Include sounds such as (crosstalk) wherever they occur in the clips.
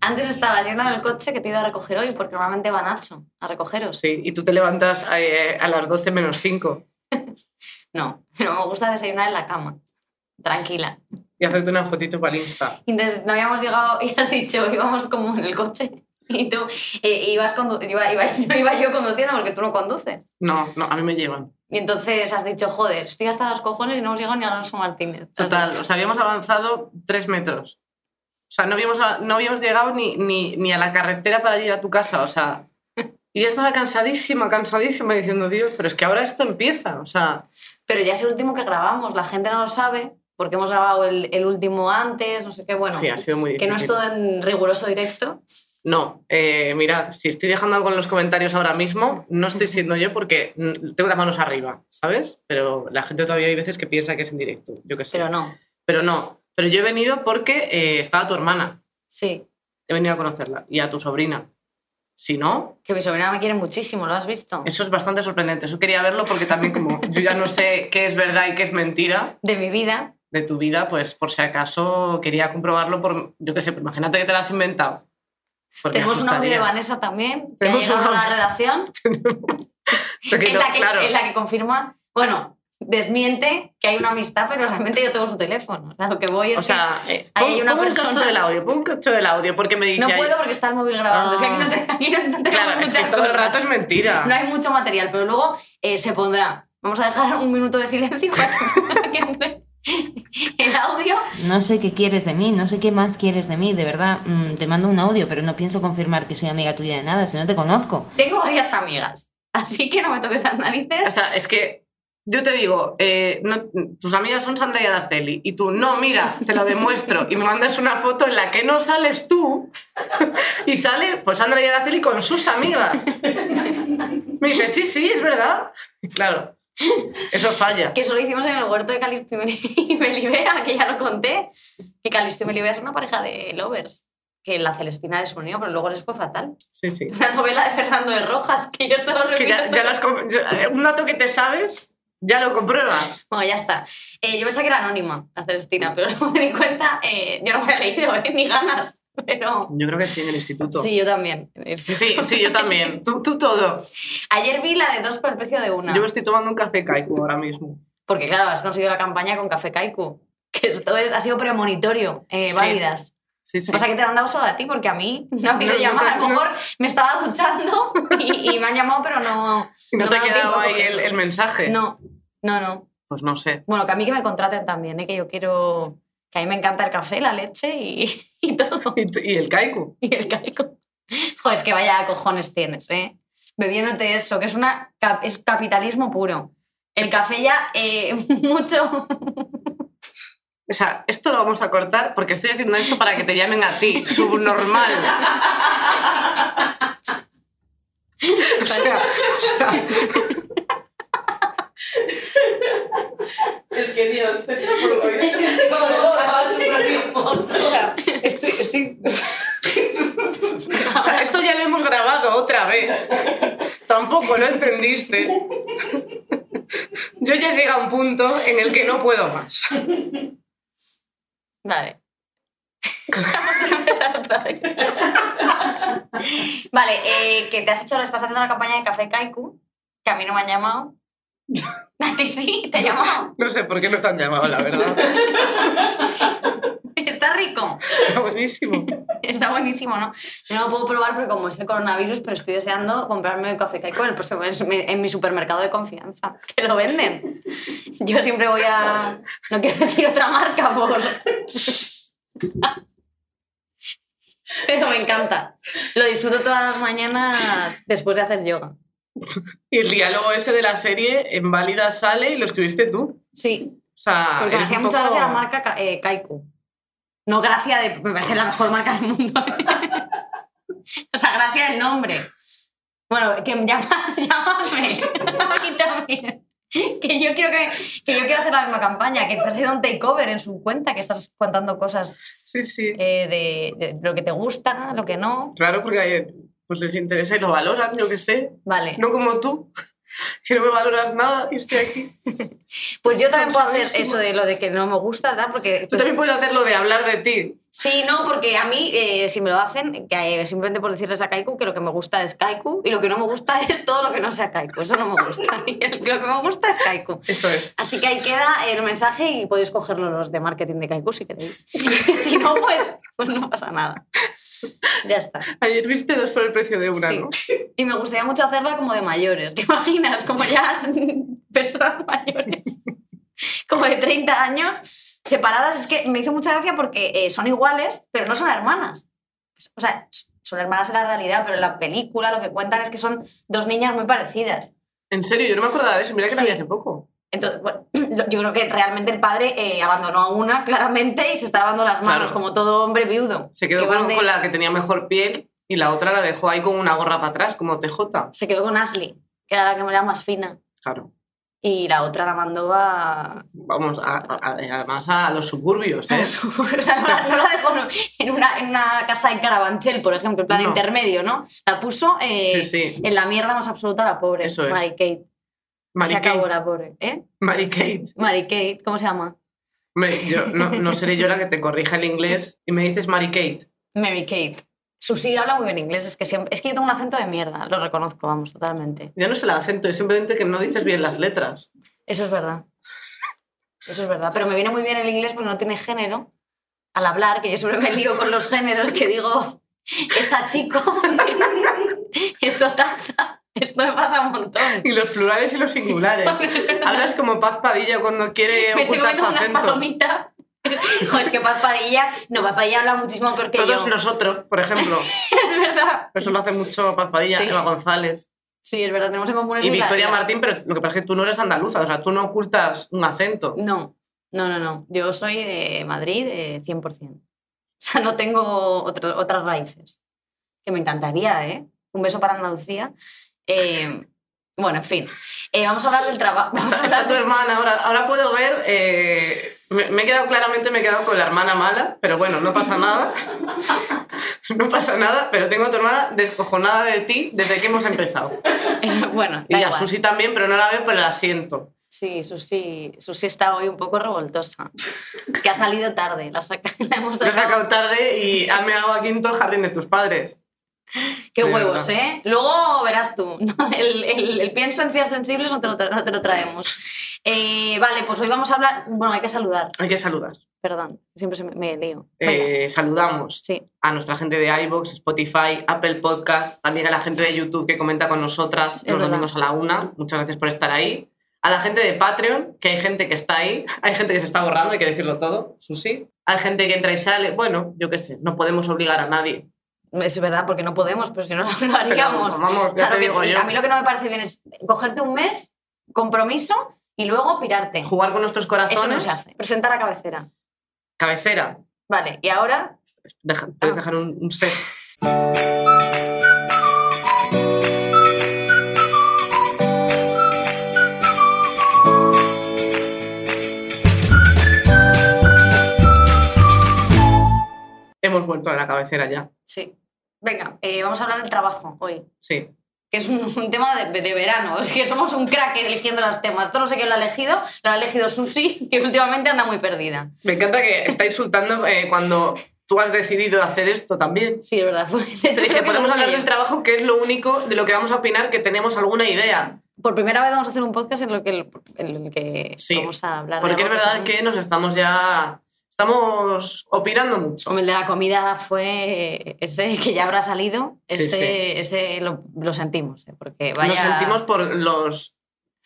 Antes estaba yendo en el coche que te he ido a recoger hoy, porque normalmente va Nacho a recogeros. Sí, y tú te levantas eh, a las 12 menos 5 (laughs) No, pero me gusta desayunar en la cama, tranquila. y hacerte una fotito para el Insta. Entonces no habíamos llegado y has dicho, íbamos como en el coche. (laughs) Y tú eh, ibas condu- iba, iba- (laughs) no iba yo conduciendo porque tú no conduces. No, no, a mí me llevan. Y entonces has dicho, joder, estoy hasta los cojones y no hemos llegado ni a Alonso Martínez. Total, o sea, habíamos avanzado tres metros. O sea, no habíamos, no habíamos llegado ni, ni, ni a la carretera para ir a tu casa, o sea... Y yo estaba cansadísima, cansadísima, diciendo, Dios, pero es que ahora esto empieza, o sea... Pero ya es el último que grabamos, la gente no lo sabe porque hemos grabado el, el último antes, no sé qué, bueno, Sí, ha sido muy que difícil. no es todo en riguroso directo. No, eh, mira, si estoy dejando algo en los comentarios ahora mismo, no estoy (laughs) siendo yo porque tengo las manos arriba, ¿sabes? Pero la gente todavía hay veces que piensa que es en directo, yo qué sé. Pero no, Pero no, pero yo he venido porque eh, estaba tu hermana, sí. he venido a conocerla, y a tu sobrina. Si no, Que mi sobrina me quiere muchísimo, ¿lo has visto? eso es bastante sorprendente. Eso quería verlo porque también como (laughs) yo ya no sé qué es verdad y qué es mentira De mi vida. de tu vida, pues por si acaso quería comprobarlo por, yo qué sé, pues imagínate que te lo has inventado. Tenemos un audio de Vanessa también, que ha Tenemos un llegado a la redacción, (laughs) (laughs) en la, que, claro. en la que confirma, bueno, desmiente que hay una amistad, pero realmente yo tengo su teléfono. O sea, lo que voy es O sea, eh, ahí pon, hay una pon un cacho del audio, pon un cacho del audio, porque me dice... no ahí- puedo porque está el móvil grabando. Ah. Es que aquí no, te- aquí no tenemos Claro, es que muchas todo el rato es mentira. No hay mucho material, pero luego eh, se pondrá. Vamos a dejar un minuto de silencio para (laughs) que entre el audio. No sé qué quieres de mí, no sé qué más quieres de mí, de verdad. mm, te mando un audio, pero no pienso confirmar que soy amiga tuya de nada, si no te conozco. Tengo varias amigas, así que no me toques las narices. O sea, es que yo te digo, eh, no- tus amigas son Sandra y Araceli, y tú, no, mira, te lo demuestro, y me mandas una foto en la que no sales tú, y sale pues Sandra y Araceli con sus amigas. Me dice, sí, sí, es verdad. Claro, eso falla. que solo hicimos en el huerto de Calisto y Melibea, que ya lo conté, que Calisto y Melibea es una pareja de lovers, que la Celestina les unió, pero luego les fue fatal. Sí, sí. Una novela de Fernando de Rojas, que yo esto lo Que ya, ya lo ya- un dato que te sabes, ya lo compruebas. Bueno, ya está. Eh, yo pensé que era anónima, la Celestina, pero (laughs) luego me di cuenta, eh, yo no me había leído, eh, ni ganas, pero... Yo creo que sí, en el instituto. Sí, yo también. Sí, sí, yo también. (laughs) Tú, tú todo. Ayer vi la de dos por el precio de una. Yo me estoy tomando un café Kaiku ahora mismo. Porque claro, has conseguido la campaña con Café Kaiku, que esto es, ha sido premonitorio, eh, Sí. válidas. Sí, sí. Pasa que te han dado solo a ti, porque a mí (laughs) no ha habido No, no llamada. a lo mejor me estaba duchando y, y me han llamado, pero no. ¿Y no, no te ha quedado ahí el mensaje? No, no, no. Pues no sé. Bueno, que a mí que me contraten también, ¿eh? que yo quiero. Que a mí me encanta el café, la leche y, (laughs) y todo. ¿Y, el Kaiku? Y el caico. Joder, es que vaya cojones tienes, ¿eh? Bebiéndote eso, que es, una, es capitalismo puro. El café ya, eh, (laughs) mucho. O sea, esto lo vamos a cortar porque estoy haciendo esto para que te llamen a ti, subnormal. (laughs) O sea, o sea, Es que Dios, te por o sea, estoy, estoy... O sea, esto ya lo hemos grabado otra vez. Tampoco lo entendiste. Yo ya llega a un punto en el que no puedo más. Vale. Vale, eh, que te has hecho, estás haciendo la campaña de Café Kaiku, que a mí no me han llamado. A ti sí, te he llamado. No sé por qué no te han llamado, la verdad. Está rico. Está buenísimo. Está buenísimo, ¿no? Yo no lo puedo probar porque como es el coronavirus, pero estoy deseando comprarme un café en, el próximo- en mi supermercado de confianza, que lo venden. Yo siempre voy a... No quiero decir otra marca por... Pero me encanta. Lo disfruto todas las mañanas después de hacer yoga. Y (laughs) el diálogo ese de la serie en Válida sale y lo escribiste tú. Sí, O sea, porque me hacía un mucha poco- gracia la marca eh, Kaiku. No gracia de... Me parece la mejor marca del mundo. (laughs) o sea, gracia del nombre. Bueno, que llama, (laughs) llámame. Que yo, quiero que, que yo quiero hacer la misma campaña, que estás haciendo un takeover en su cuenta, que estás contando cosas Sí, sí. eh, de, de lo que te gusta, lo que no. Claro, porque pues les interesa y lo valoran, yo qué sé. Vale. No como tú, (laughs) que no me valoras nada y estoy aquí. (laughs) Pues yo también puedo hacer eso de lo de que no me gusta, ¿verdad? Porque Tú pues, también puedes hacer lo de hablar de ti. Sí, no, porque a mí, eh, si me lo hacen, que, eh, simplemente por decirles a Kaiku que lo que me gusta es Kaiku y lo que no me gusta (laughs) es todo lo que no sea Kaiku. Eso no me gusta. Y lo que me gusta es Kaiku. Eso es. Así que ahí queda el mensaje y podéis cogerlo los de marketing de Kaiku si queréis. si no, pues, pues no pasa nada. (laughs) Ya está. Ayer viste dos por el precio de una, Sí. ¿no? Y me gustaría mucho hacerla como de mayores. ¿Te imaginas? Como ya (laughs) personas mayores, como de 30 años, separadas. Es que me hizo mucha gracia porque eh, son iguales, pero no son hermanas. O sea, son hermanas en la realidad, pero en la película lo que cuentan es que son dos niñas muy parecidas. En serio, yo no me acordaba de eso. Mira que la Sí. vi hace poco. Entonces, bueno, (clears throat) yo creo que realmente el padre eh, abandonó a una (laughs) claramente y se está lavando las manos, Claro. como todo hombre viudo. Se quedó con, de- con la que tenía mejor piel y la otra la dejó ahí con una gorra para atrás, como TJ. se quedó con Ashley, que era la que era más fina. Claro. Y la otra la mandó a, Vamos, a- a- además a los suburbios, ¿eh? (laughs) O sea, no, la, no dejó en una, en una casa en Carabanchel, por ejemplo, en plan No. intermedio, ¿no? La puso eh, Sí, sí. en la mierda más absoluta la pobre. Eso es. Mary Kate. Mary se acabó Kate. la pobre. ¿Eh? Mary Kate. Mary Kate, ¿cómo se llama? Yo, no, no seré yo la que te corrija el inglés y me dices Mary Kate. Mary Kate. Susi habla muy bien inglés, es que, siempre, es que yo tengo un acento de mierda, lo reconozco, vamos, totalmente. Ya no es el acento, es simplemente que no dices bien las letras. Eso es verdad. Eso es verdad. Pero me viene muy bien el inglés porque no tiene género al hablar, que yo siempre me lío con los géneros que digo, (laughs) esa chico, (laughs) eso taza. (laughs) Esto me pasa un montón. Y los plurales y los singulares. (laughs) Hablas como Paz Padilla cuando quiere Me estoy ocultar su comiendo unas acento. palomitas. (laughs) Joder, es que Paz Padilla... No, Paz Padilla habla muchísimo peor que Todos yo. nosotros, por ejemplo. Es verdad. Eso lo hace mucho Paz Padilla, Sí. Eva González Sí, es verdad, tenemos en común eso y Victoria la- Martín, pero lo que pasa es que tú no eres andaluza, o sea, tú no ocultas un acento. No, no, no, no. Yo soy de Madrid de 100%. O sea, no tengo otro- otras raíces. Que me encantaría, ¿eh? Un beso para Andalucía. Eh, bueno, en fin. Eh, vamos a hablar del trabajo. Está, está tu hermana, ahora, ahora puedo ver. eh, me, me he quedado claramente, me he quedado con la hermana mala, pero bueno, no pasa nada. (laughs) no pasa nada, pero tengo a tu hermana descojonada de ti desde que hemos empezado. (laughs) Bueno, Y a. Susi también, pero no la veo por el asiento. Sí, Susi, Susi está hoy un poco revoltosa. Que ha salido tarde. La, saca- (laughs) la hemos Me he sacado. sacado tarde y ha meado a quinto el jardín de tus padres. (laughs) Qué huevos. ¿eh? Luego verás tú. (laughs) El, el- el pienso en ciencias sensibles no te lo, tra- no te lo traemos. Eh, vale, pues hoy vamos a hablar. Bueno, hay que saludar. Hay que saludar. Perdón, siempre se me, me lío. Eh, saludamos Sí, a nuestra gente de iVoox, Spotify, Apple Podcast, también a la gente de YouTube que comenta con nosotras Es los verdad. domingos a la una. Muchas gracias por estar ahí. A la gente de Patreon, que hay gente que está ahí, (laughs) hay gente que se está borrando, hay que decirlo todo, Susi. Hay gente que entra y sale. Bueno, yo qué sé, no podemos obligar a nadie. Es verdad, porque no podemos, pero si no (laughs) lo haríamos. Pero, vamos, O sea, ya te lo que- digo yo. A mí lo que no me parece bien es cogerte un mes, compromiso y luego pirarte. Jugar con nuestros corazones. Eso no se hace. Presentar a cabecera. Cabecera. Vale, y ahora Deja- puedes Ah. dejar un, un set. Hemos vuelto a la cabecera ya. Sí. Venga, eh, vamos a hablar del trabajo hoy. Sí. Que es un, (laughs) un tema de, de verano. Es que somos un crack eligiendo los temas. Esto no sé quién lo ha elegido. Lo ha elegido Susi, (laughs) que últimamente anda muy perdida. Me encanta que está insultando eh, cuando tú has decidido hacer esto también. Sí, es verdad. De (laughs) Te dije, podemos hablar del trabajo, que es lo único de lo que vamos a opinar, que tenemos alguna idea. Por primera vez vamos a hacer un podcast en, lo que, en el que Sí, vamos a hablar. de Porque es algo verdad que nos estamos ya... Estamos opinando mucho. Como el de la comida fue ese que ya habrá salido, ese, sí. ese lo, lo sentimos, ¿eh? porque vaya... Nos sentimos por los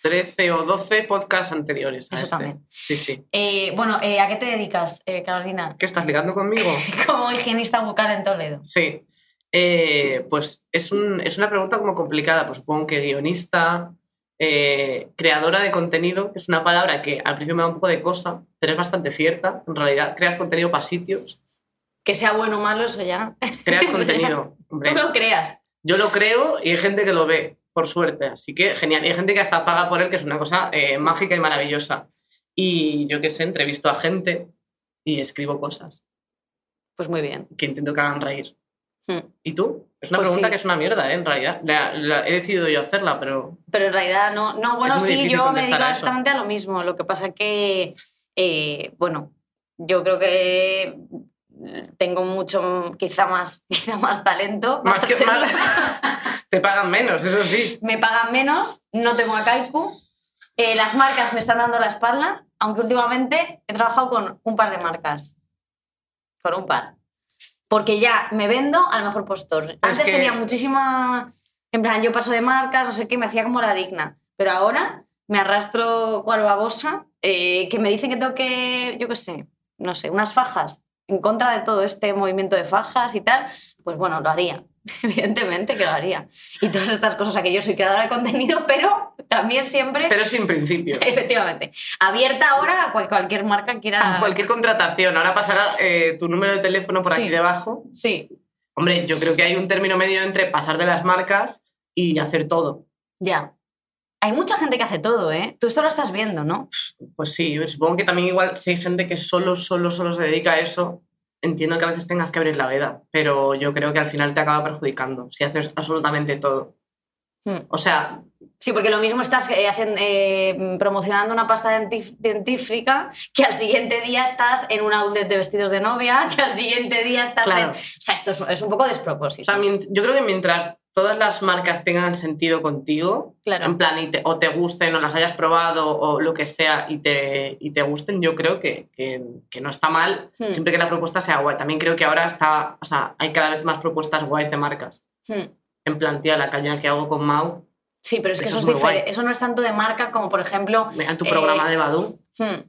13 o 12 podcasts anteriores. a Eso este. también. Sí, sí. Eh, bueno, eh, ¿a qué te dedicas, Carolina? ¿Qué estás ligando conmigo? (laughs) Como higienista bucal en Toledo. Sí. Pues es, un- es una pregunta como complicada. Pues supongo que guionista, eh, creadora de contenido, que es una palabra que al principio me da un poco de cosa, pero es bastante cierta. En realidad, creas contenido para sitios, Que sea bueno o malo, eso ya. creas (laughs) contenido. Hombre, Tú lo creas. yo lo creo y hay gente que lo ve, por suerte. Así que genial. Y hay gente que hasta paga por él, que es una cosa eh, mágica y maravillosa. Y yo qué sé, entrevisto a gente y escribo cosas Pues muy bien. que intento que hagan reír. Hmm. ¿Y tú? Es una Pues pregunta sí. que es una mierda, ¿eh? en realidad. La- la- he decidido yo hacerla, pero Pero en realidad no, no bueno, sí, yo me dedico exactamente a lo mismo. Lo que pasa que, eh, bueno, yo creo que tengo mucho, quizá más, (laughs) quizá más talento. Más que (laughs) más. Te pagan menos, eso sí. me pagan menos, no tengo a Kaiku, eh, las marcas me están dando la espalda, aunque últimamente he trabajado con un par de marcas. Con un par. Porque ya me vendo al mejor postor. Antes que- tenía muchísima... En plan, yo paso de marcas, no sé qué, me hacía como la digna. Pero ahora me arrastro cual babosa, eh, que me dicen que tengo que, yo qué sé, no sé, unas fajas en contra de todo este movimiento de fajas y tal, pues bueno, lo haría. (laughs) Evidentemente que lo haría. Y todas estas cosas, o sea, que yo soy creadora de contenido, pero también siempre, Pero sin principio. (laughs) efectivamente, abierta ahora a cual- cualquier marca quiera... A cualquier contratación. Ahora pasará eh, tu número de teléfono por Sí. aquí debajo. Sí, Hombre, yo creo que hay un término medio entre pasar de las marcas y hacer todo. ya. Hay mucha gente que hace todo, ¿eh? Tú esto lo estás viendo, ¿no? Pues sí, supongo que también igual si hay gente que solo, solo, solo se dedica a eso, entiendo que a veces tengas que abrir la veda, pero yo creo que al final te acaba perjudicando si haces absolutamente todo. Hmm. O sea, Sí, porque lo mismo estás eh, hacen- eh, promocionando una pasta dentífrica que al siguiente día estás en un outlet de vestidos de novia, que al siguiente día estás Claro. en... O sea, esto es, es un poco o despropósito. sea, mient- yo creo que mientras todas las marcas tengan sentido contigo, Claro. en plan, y te- o te gusten o las hayas probado o lo que sea y te, y te gusten, yo creo que, que- que no está mal, Hmm. siempre que la propuesta sea guay. También creo que ahora está, o sea, hay cada vez más propuestas guays de marcas. Hmm. En plan, tía, la caña que hago con Mau, Sí, pero es que Eso eso, es diferente. Eso no es tanto de marca como, por ejemplo... en tu Eh, programa de Badu, hmm,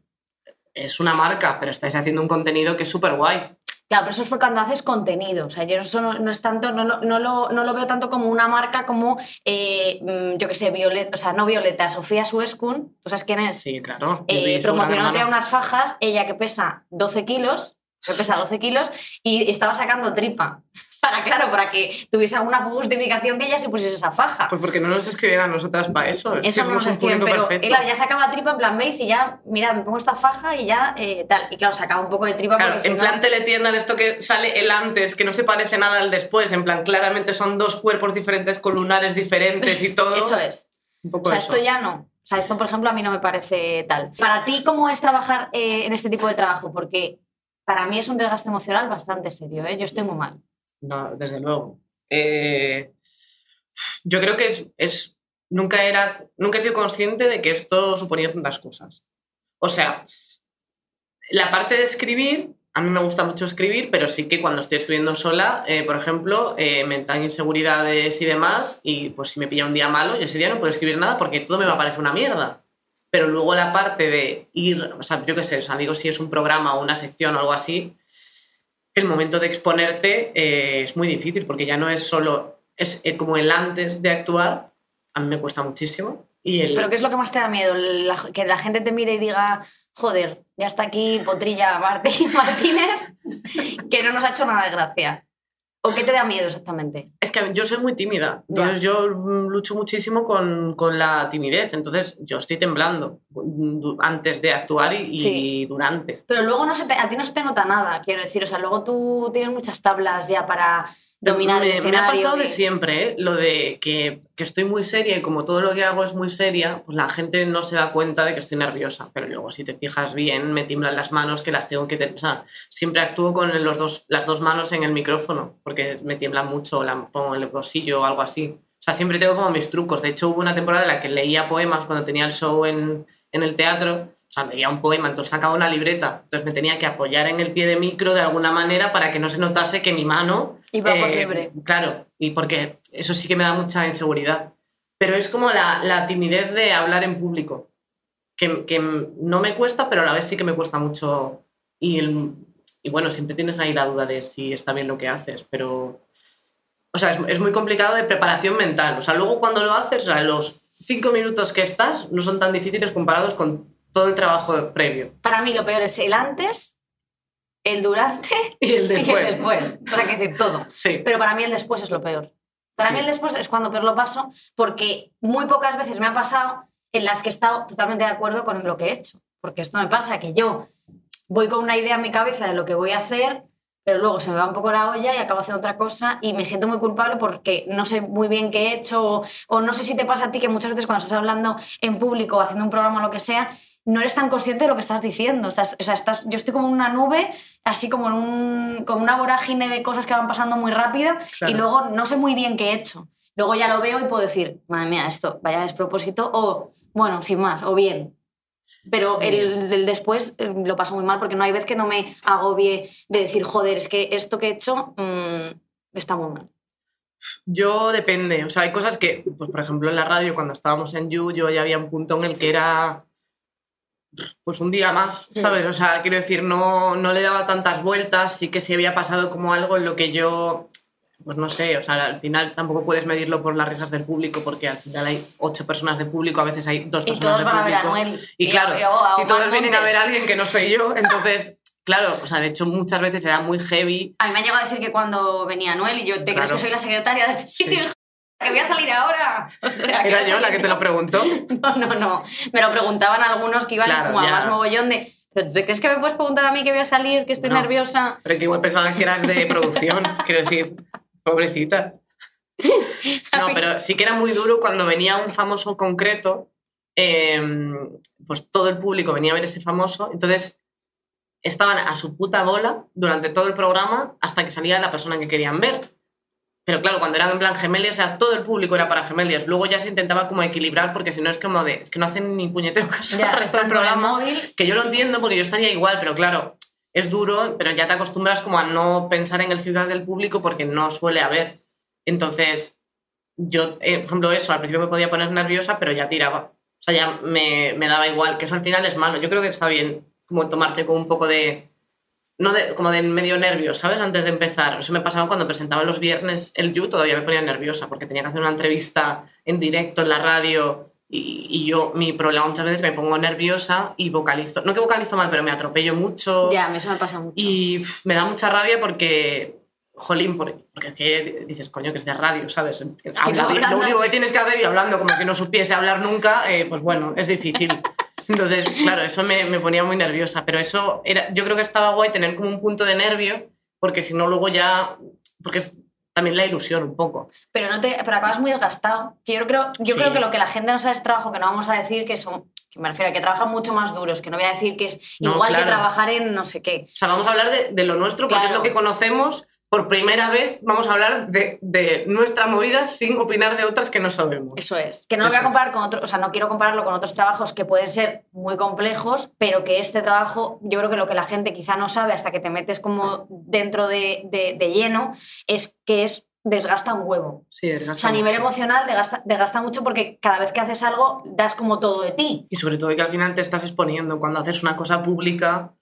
es una marca, pero estáis haciendo un contenido que es súper guay. Claro, pero eso es cuando haces contenido. O sea, yo eso no, no es tanto, no, lo- no, lo, no lo veo tanto como una marca como, eh, mm, yo qué sé, Violeta, o sea, no Violeta, Sofía Suescun, ¿tú sabes quién es? Sí, claro. Eh, promocionándote a unas fajas, ella que pesa 12 kilos, que pesa 12 kilos, y estaba sacando tripa. Para, claro, para que tuviese alguna justificación que ella se pusiese esa faja. Pues porque no nos escriben a nosotras para eso. es Eso no nos escriben, pero claro, ya sacaba tripa en plan, ¿veis? Y ya, mira, me pongo esta faja y ya eh, tal. Y claro, sacaba un poco de tripa Claro, porque si en no- plan teletienda de esto que sale el antes, que no se parece nada al después, en plan claramente son dos cuerpos diferentes, con lunares diferentes y todo. Eso es. Un poco O sea, eso. esto ya no. O sea, esto, por ejemplo, a mí no me parece tal. Para ti, ¿cómo es trabajar eh, en este tipo de trabajo? Porque para mí es un desgaste emocional bastante serio, ¿eh? Yo estoy muy mal. No, desde luego. Eh, yo creo que es, es- nunca era, nunca he sido consciente de que esto suponía tantas cosas. O sea, la parte de escribir, a mí me gusta mucho escribir, pero sí que cuando estoy escribiendo sola, eh, por ejemplo, eh, me entran inseguridades y demás, y pues si me pilla un día malo, yo ese día no puedo escribir nada porque todo me va a parecer una mierda. Pero luego la parte de ir, o sea, yo qué sé, o sea, digo si es un programa o una sección o algo así, el momento de exponerte eh, es muy difícil porque ya no es solo, es eh, como el antes de actuar, a mí me cuesta muchísimo. Y el, ¿Pero qué es lo que más te da miedo? Que la gente te mire y diga, joder, ya está aquí Potrilla Martí- (laughs) Martínez, que no nos ha hecho nada de gracia. ¿O qué te da miedo exactamente? Es que yo soy muy tímida, entonces yo mm, lucho muchísimo con, con la timidez, entonces yo estoy temblando antes de actuar y, durante. Pero luego no se te- a ti no se te nota nada, quiero decir. O sea, luego tú tienes muchas tablas ya para dominar me, el me ha escenario. pasado de siempre, ¿eh? lo de que, que estoy muy seria y como todo lo que hago es muy seria, pues la gente no se da cuenta de que estoy nerviosa. Pero luego, si te fijas bien, me tiemblan las manos que las tengo que sea, siempre actúo con los dos, las dos manos en el micrófono porque me tiemblan mucho, la pongo en el bolsillo o algo así. O sea, siempre tengo como mis trucos. De hecho, hubo una temporada en la que leía poemas cuando tenía el show en, en el teatro. O sea, leía un poema, entonces sacaba una libreta. Entonces me tenía que apoyar en el pie de micro de alguna manera para que no se notase que mi mano Iba por eh, libre. Claro, y porque eso sí que me da mucha inseguridad. Pero es como la, la timidez de hablar en público, que, que no me cuesta, pero a la vez sí que me cuesta mucho. Y, el- y bueno, siempre tienes ahí la duda de si está bien lo que haces, pero... O sea, es, es muy complicado de preparación mental. O sea, luego cuando lo haces, o sea, los cinco minutos que estás no son tan difíciles comparados con todo el trabajo previo. Para mí lo peor es el antes, el durante Y (laughs) el y el después. después. O sea, que decir todo. Sí. Pero para mí el después es lo peor. Para Sí. mí el después es cuando peor lo paso, porque muy pocas veces me ha pasado en las que he estado totalmente de acuerdo con lo que he hecho. Porque esto me pasa, que yo voy con una idea en mi cabeza de lo que voy a hacer, pero luego se me va un poco la olla y acabo haciendo otra cosa y me siento muy culpable porque no sé muy bien qué he hecho o, o no sé si te pasa a ti que muchas veces cuando estás hablando en público, haciendo un programa o lo que sea, no eres tan consciente de lo que estás diciendo. Estás, o sea, estás, yo estoy como en una nube, así como en un, como una vorágine de cosas que van pasando muy rápido Claro. y luego no sé muy bien qué he hecho. Luego ya lo veo y puedo decir, madre mía, esto, vaya despropósito, o bueno, sin más, o bien. Pero Sí. el, el después eh, lo paso muy mal porque no hay vez que no me agobie de decir, joder, es que esto que he hecho mm, está muy mal. Yo depende, o sea, hay cosas que, pues por ejemplo en la radio cuando estábamos en You, yo ya había un punto en el que era pues un día más. ¿sabes? O sea, quiero decir, no, no le daba tantas vueltas, sí que se había pasado como algo en lo que yo, pues no sé, o sea, al final tampoco puedes medirlo por las risas del público porque al final hay ocho personas de público, a veces hay dos Y personas todos de van a ver a público. Noel. Y claro, y a- a y todos vienen a ver a alguien que no soy yo, entonces, claro, o sea, de hecho muchas veces era muy heavy. A mí me ha llegado a decir que cuando venía Noel y yo, ¿te crees que soy la secretaria de este sitio? Que voy a salir ahora. (laughs) O sea, que Era yo la que te lo preguntó. (laughs) No, no, no. Me lo preguntaban algunos que iban Claro, como a más mogollón de. ¿Pero te crees que me puedes preguntar a mí que voy a salir, que estoy No. nerviosa? Pero que igual pensaban que eras de producción, (laughs) quiero decir, pobrecita. No, pero sí que era muy duro cuando venía un famoso concreto, eh, pues todo el público venía a ver ese famoso, entonces estaban a su puta bola durante todo el programa hasta que salía la persona que querían ver. Pero claro, cuando eran en plan gemelias, o sea, todo el público era para gemelias. Luego ya se intentaba como equilibrar porque si no es como de, es que no hacen ni puñetero caso al resto del programa. móvil. Que yo lo entiendo porque yo estaría igual, pero claro, es duro, pero ya te acostumbras como a no pensar en el feedback del público porque no suele haber. Entonces, yo, eh, por ejemplo, eso, al principio me podía poner nerviosa, pero ya tiraba. O sea, ya me, me daba igual, que eso al final es malo. Yo creo que está bien como tomarte con un poco de... No de, como de medio nervio, ¿sabes? Antes de empezar. Eso me pasaba cuando presentaba los viernes el You, todavía me ponía nerviosa porque tenía que hacer una entrevista en directo en la radio y, y yo, mi problema muchas veces me pongo nerviosa y vocalizo. No que vocalizo mal, pero me atropello mucho. Ya, eso me pasa mucho. Y me da mucha rabia porque, jolín, porque, porque es que dices, coño, que es de radio, ¿sabes? (laughs) Habla, lo único que tienes que hacer y hablando como si no supiese hablar nunca, eh, pues bueno, es difícil. (laughs) Entonces, claro, eso me, me ponía muy nerviosa, pero eso era, yo creo que estaba guay tener como un punto de nervio, porque si no luego ya, porque es también la ilusión un poco. Pero, no te, pero acabas muy desgastado. Que yo creo, yo Sí. creo que lo que la gente no sabe es trabajo, que no vamos a decir que son. Que me refiero a que trabajan mucho más duros, que no voy a decir que es No, igual que trabajar en no sé qué. O sea, vamos a hablar de, de lo nuestro porque Claro. es lo que conocemos. Por primera vez vamos a hablar de, de nuestra movida sin opinar de otras que no sabemos. Eso es. Que no lo voy a comparar con otros, o sea, no quiero compararlo con otros trabajos que pueden ser muy complejos, pero que este trabajo, yo creo que lo que la gente quizá no sabe hasta que te metes como dentro de, de- de lleno, es que es desgasta un huevo. Sí, desgasta O sea, a nivel mucho. emocional desgasta, desgasta mucho porque cada vez que haces algo das como todo de ti. Y sobre todo que al final te estás exponiendo. Cuando haces una cosa pública,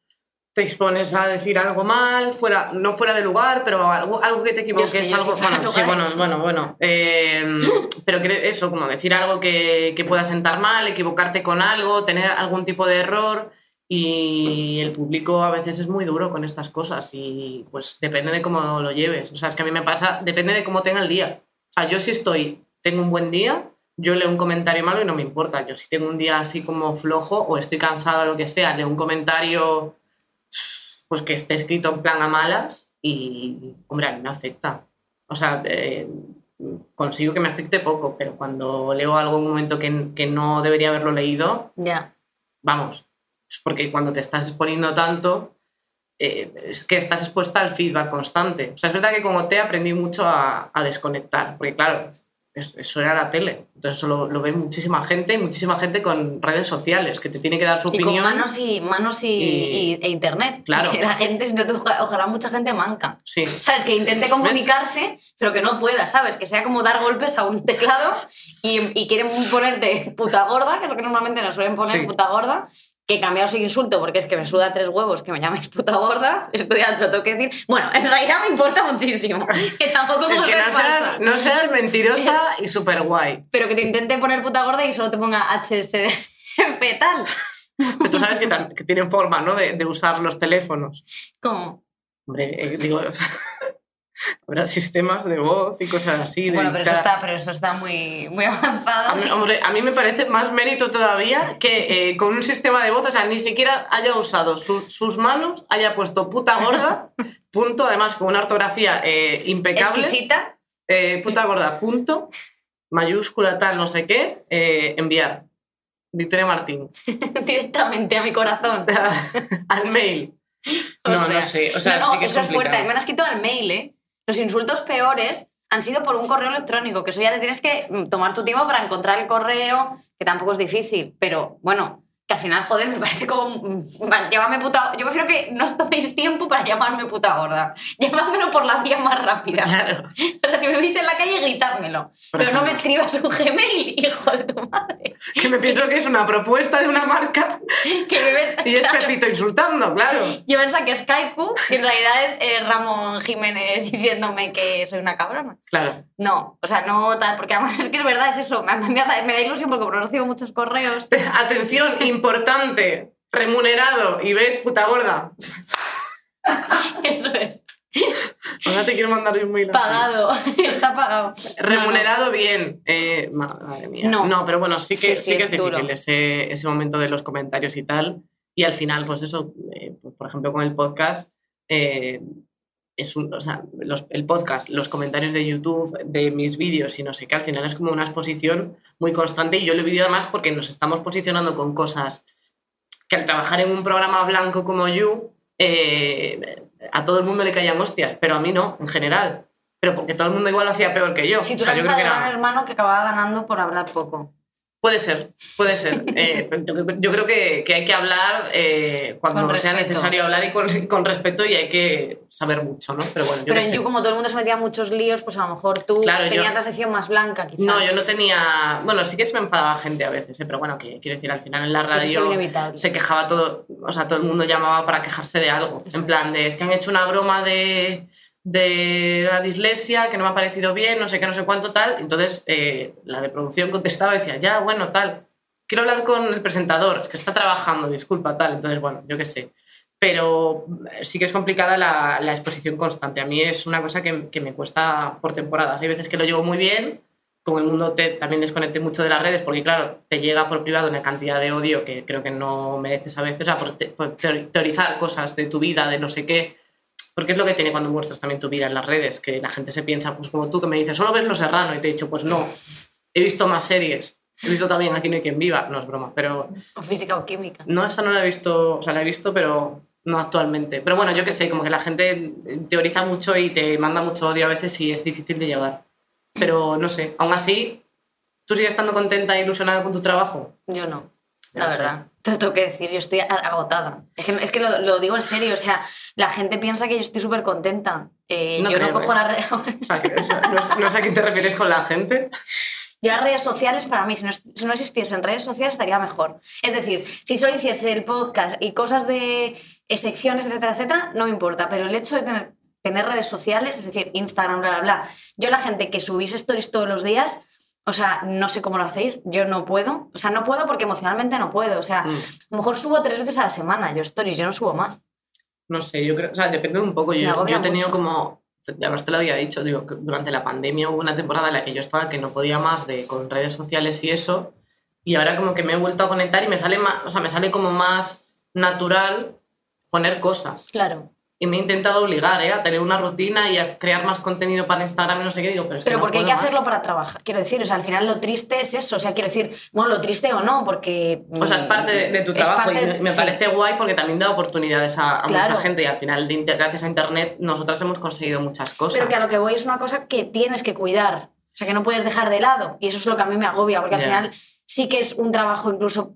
te expones a decir algo mal, fuera, no fuera de lugar, pero algo, algo que te equivoques, sí, algo. sí bueno, sí, lugar, bueno, bueno, bueno. Eh, (gasps) pero eso, como decir algo que, que pueda sentar mal, equivocarte con algo, tener algún tipo de error. Y el público a veces es muy duro con estas cosas y pues depende de cómo lo lleves. O sea, es que a mí me pasa, depende de cómo tenga el día. O sea, yo si estoy, tengo un buen día, yo leo un comentario malo y no me importa. Yo si tengo un día así como flojo o estoy cansado o lo que sea, leo un comentario pues que esté escrito en plan a malas y, hombre, a mí me afecta. O sea, eh, consigo que me afecte poco, pero cuando leo algo en un momento que, que no debería haberlo leído, Ya. vamos, es porque cuando te estás exponiendo tanto, eh, es que estás expuesta al feedback constante. O sea, es verdad que como te aprendí mucho a, a desconectar, porque claro, eso era la tele. Entonces eso lo, lo ve muchísima gente, y muchísima gente con redes sociales, que te tiene que dar su Y con opinión. manos y manos y, e internet. Claro. Que (laughs) la gente, si no te- ojalá, mucha gente manca. Sí, ¿Sabes? Que intente comunicarse, pero que no pueda, ¿sabes? Que sea como dar golpes a un teclado y, y quieren ponerte puta gorda, que es lo que normalmente nos suelen poner, Sí. puta gorda, que cambiado sin insulto, porque es que me suda tres huevos que me llaméis puta gorda, esto ya te lo tengo que decir. Bueno, en realidad me importa muchísimo, que tampoco es que no seas, no seas mentirosa (laughs) y súper guay. Pero que te intente poner puta gorda y solo te ponga HSD (laughs) fetal. Pero tú sabes que, tienen forma ¿no? de, de usar los teléfonos. Como... Hombre, eh, digo, habrá sistemas de voz y cosas así. Bueno, pero eso, está, pero eso está muy, muy avanzado. A mí, hombre, a mí me parece más mérito todavía que eh, con un sistema de voz, o sea, ni siquiera haya usado su- sus manos, haya puesto puta gorda, (laughs) punto, además con una ortografía eh, impecable. Exquisita. eh, puta gorda, punto, mayúscula tal, no sé qué, enviar. Victoria Martín. (laughs) directamente a mi corazón. (laughs) Al mail. O No, sea, no sé. O sea, no, sí que eso es fuerte. Me lo has quitado al mail, ¿eh? Los insultos peores han sido por un correo electrónico, que eso ya te tienes que mm, tomar tu tiempo para encontrar el correo, que tampoco es difícil, pero bueno, que al final, joder, me parece como... mm, Llámame puta... Yo prefiero que no os toméis tiempo para llamarme puta gorda. (laughs) Llamádmelo por la vía más rápida. Claro. O sea, si me veis en la calle, gritádmelo. Por pero no me ejemplo. escribas un Gmail, (laughs) hijo de tu madre. Que me pienso que es una propuesta de una marca (laughs) Que me ves... y es claro. Pepito insultando, claro. Yo pensaba que y en realidad es eh, Ramón Jiménez diciéndome que soy una cabrona. Claro. No, o sea, no tal, porque además es que es verdad, es eso. Me, me da, me da ilusión porque recibo muchos correos. Atención, importante, remunerado y ves, puta gorda. (laughs) Eso es. Ahora te quiero mandar un mail. Pagado. (laughs) Está pagado. Remunerado bien. Eh, ma- madre mía. No. pero bueno, sí Sí, que, sí, sí que es es, difícil ese, ese momento de los comentarios y tal. Y al final, pues eso, eh, pues, por ejemplo, con el podcast, eh, es un, o sea, los- el podcast, los comentarios de YouTube, de mis vídeos y no sé qué, al final es como una exposición muy constante y yo lo he vivido además porque nos estamos posicionando con cosas que al trabajar en un programa blanco como You, eh, a todo el mundo le caían hostias, pero a mí no, en general. Pero porque todo el mundo igual lo hacía peor que yo. Si O tú sea, yo creo que era- hermano que acababa ganando por hablar poco. Puede ser, puede ser. (laughs) Eh, yo, creo que, que hay que hablar eh, cuando sea necesario hablar y con, con respeto y hay que saber mucho, ¿no? Pero bueno, yo Pero en sé. You, como todo el mundo se metía muchos líos, pues a lo mejor tú Claro, yo- tenías la sección más blanca, quizás. No, yo no tenía... Bueno, sí que se me enfadaba gente a veces, ¿eh? pero bueno, que quiero decir, al final en la Pues radio se quejaba todo, o sea, todo el mundo llamaba para quejarse de algo. Eso en plan, de es que han hecho una broma de, de la dislexia que no me ha parecido bien, no sé qué, no sé cuánto, tal. Entonces, eh, la de producción contestaba y decía, ya, bueno, tal. Quiero hablar con el presentador, es que está trabajando, disculpa, tal. Entonces, bueno, yo qué sé. Pero eh, sí que es complicada la, exposición constante. A mí es una cosa que, me cuesta por temporadas. Hay veces que lo llevo muy bien, con el mundo también desconecté mucho de las redes, porque claro, te llega por privado una cantidad de odio que creo que no mereces a veces, o sea, por, te- por teori- teorizar cosas de tu vida, de no sé qué, porque es lo que tiene cuando muestras también tu vida en las redes, que la gente se piensa, pues como tú, que me dices, solo ves Los Serrano, y te he dicho, pues no, he visto más series, he visto también Aquí no hay quien viva, no es broma, pero O física o química. no, esa no la he visto, o sea, la he visto, pero no actualmente. Pero bueno, yo qué sé, como que la gente teoriza mucho y te manda mucho odio a veces y es difícil de llevar. Pero no sé, aún así, ¿tú sigues estando contenta e ilusionada con tu trabajo? Yo no, la lo sé. verdad. Te lo tengo que decir, yo estoy agotada. Es que, es que lo, lo digo en serio, o sea, la gente piensa que yo estoy súper contenta. Eh, No yo no cojo ¿eh? las redes... (laughs) O sea, no, sé- no sé a qué te refieres con la gente. Yo las redes sociales, para mí, si no, si no existiesen redes sociales, estaría mejor. Es decir, si solo hiciese el podcast y cosas de eh, secciones, etcétera, etcétera, no me importa. Pero el hecho de tener, tener redes sociales, es decir, Instagram, bla, bla, bla. Yo la gente que subís stories todos los días, o sea, no sé cómo lo hacéis, yo no puedo. O sea, no puedo porque emocionalmente no puedo. O sea, Mm. a lo mejor subo tres veces a la semana yo stories, yo no subo más. No sé, yo creo, o sea, depende un poco. Yo, yo he tenido mucho. como, además te lo había dicho, digo, que durante la pandemia hubo una temporada en la que yo estaba que no podía más de con redes sociales y eso, y ahora como que me he vuelto a conectar y me sale más, o sea, me sale como más natural poner cosas. Claro. Y me he intentado obligar ¿eh? a tener una rutina y a crear más contenido para Instagram y no sé qué. Digo, pero es que Pero no porque hay que más. hacerlo para trabajar. Quiero decir, o sea, al final lo triste es eso. O sea, quiero decir, bueno, lo triste o no, porque. O sea, es parte de, de tu trabajo y me, me sí. parece guay porque también da oportunidades a, a Claro. mucha gente y al final, de gracias a Internet, nosotras hemos conseguido muchas cosas. Pero que a lo que voy es una cosa que tienes que cuidar. O sea, que no puedes dejar de lado. Y eso es lo que a mí me agobia, porque al final sí que es un trabajo incluso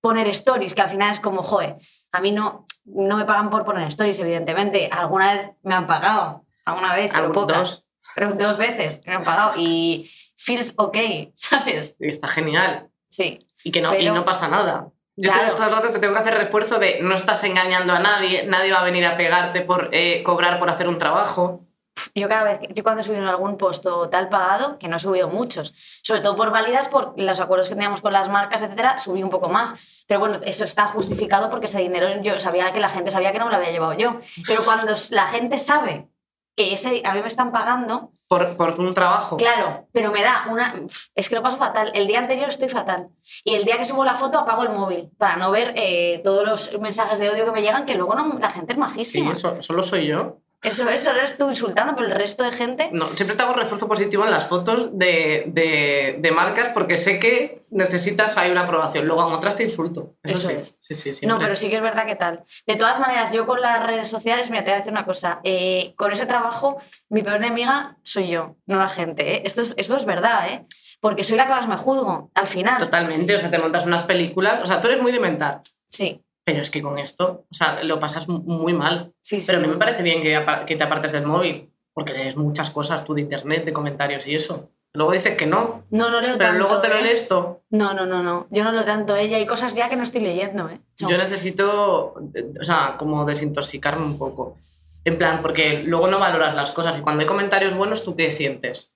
poner stories, que al final es como, joder, a mí no, no me pagan por poner stories, evidentemente. Alguna vez me han pagado, alguna vez, pero pocas. dos. Pero dos veces me han pagado y feels ok, (laughs) ¿sabes? Y está genial. Sí. Y que no, y Pero- no pasa nada. Yo Claro. todo el rato te tengo que hacer refuerzo de no estás engañando a nadie, nadie va a venir a pegarte por eh, cobrar por hacer un trabajo. Yo cada vez, que- yo cuando he subido algún post o tal pagado, que no he subido muchos, sobre todo por válidas, por los acuerdos que teníamos con las marcas, etcétera, subí un poco más. Pero bueno, eso está justificado porque ese dinero yo sabía que la gente sabía que no me lo había llevado yo. Pero cuando la gente sabe que ese, a mí me están pagando, Por, por un trabajo. claro, pero me da una... Es que lo paso fatal. El día anterior estoy fatal. Y el día que subo la foto apago el móvil para no ver eh, todos los mensajes de odio que me llegan, que luego no, la gente es Sí, majísima. so- solo soy yo. Eso, eso eres tú insultando, pero el resto de gente. No, siempre te hago refuerzo positivo en las fotos de, de- de marcas porque sé que necesitas ahí una aprobación. Luego en otras te insulto. Eso, Eso sí. es. Sí, sí, siempre. No, pero sí que es verdad que tal. De todas maneras, yo con las redes sociales, mira, te voy a decir una cosa. eh, con ese trabajo, mi peor enemiga soy yo, no la gente. ¿eh? Esto, es, esto es verdad, ¿eh? Porque soy la que más me juzgo, al final. Totalmente, o sea, te montas unas películas. O sea, tú eres muy de mentar. Sí, Pero es que con esto, o sea, lo pasas mu- muy mal. sí, sí. Pero a mí me parece bien que, te apartes del móvil, porque lees muchas cosas tú de internet, de comentarios y eso. Luego dices que no, No, no leo pero tanto. luego te lo ¿eh? lees todo. No, no, no, no. Yo no leo tanto ella. Hay cosas ya que no estoy leyendo, ¿eh? No. Yo necesito, eh, o sea, como desintoxicarme un poco. En plan, porque luego no valoras las cosas y cuando hay comentarios buenos, ¿tú qué sientes?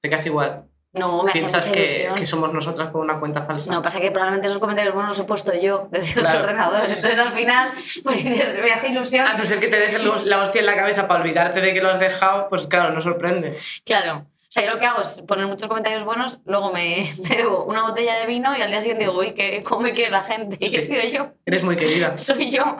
Te quedas igual. No, me hace Piensas mucha que, ilusión. que somos nosotras con una cuenta falsa. No, pasa que probablemente esos comentarios buenos los he puesto yo desde Claro. otro ordenador. Entonces al final, pues (laughs) me hace ilusión. A no ser que te des la hostia en la cabeza para olvidarte de que lo has dejado, pues claro, no sorprende. Claro. O sea, yo lo que hago es poner muchos comentarios buenos, luego me (laughs) bebo una botella de vino y al día siguiente digo, uy, ¿qué, ¿cómo me quiere la gente? Y he sido yo. Eres muy querida. (laughs) soy yo.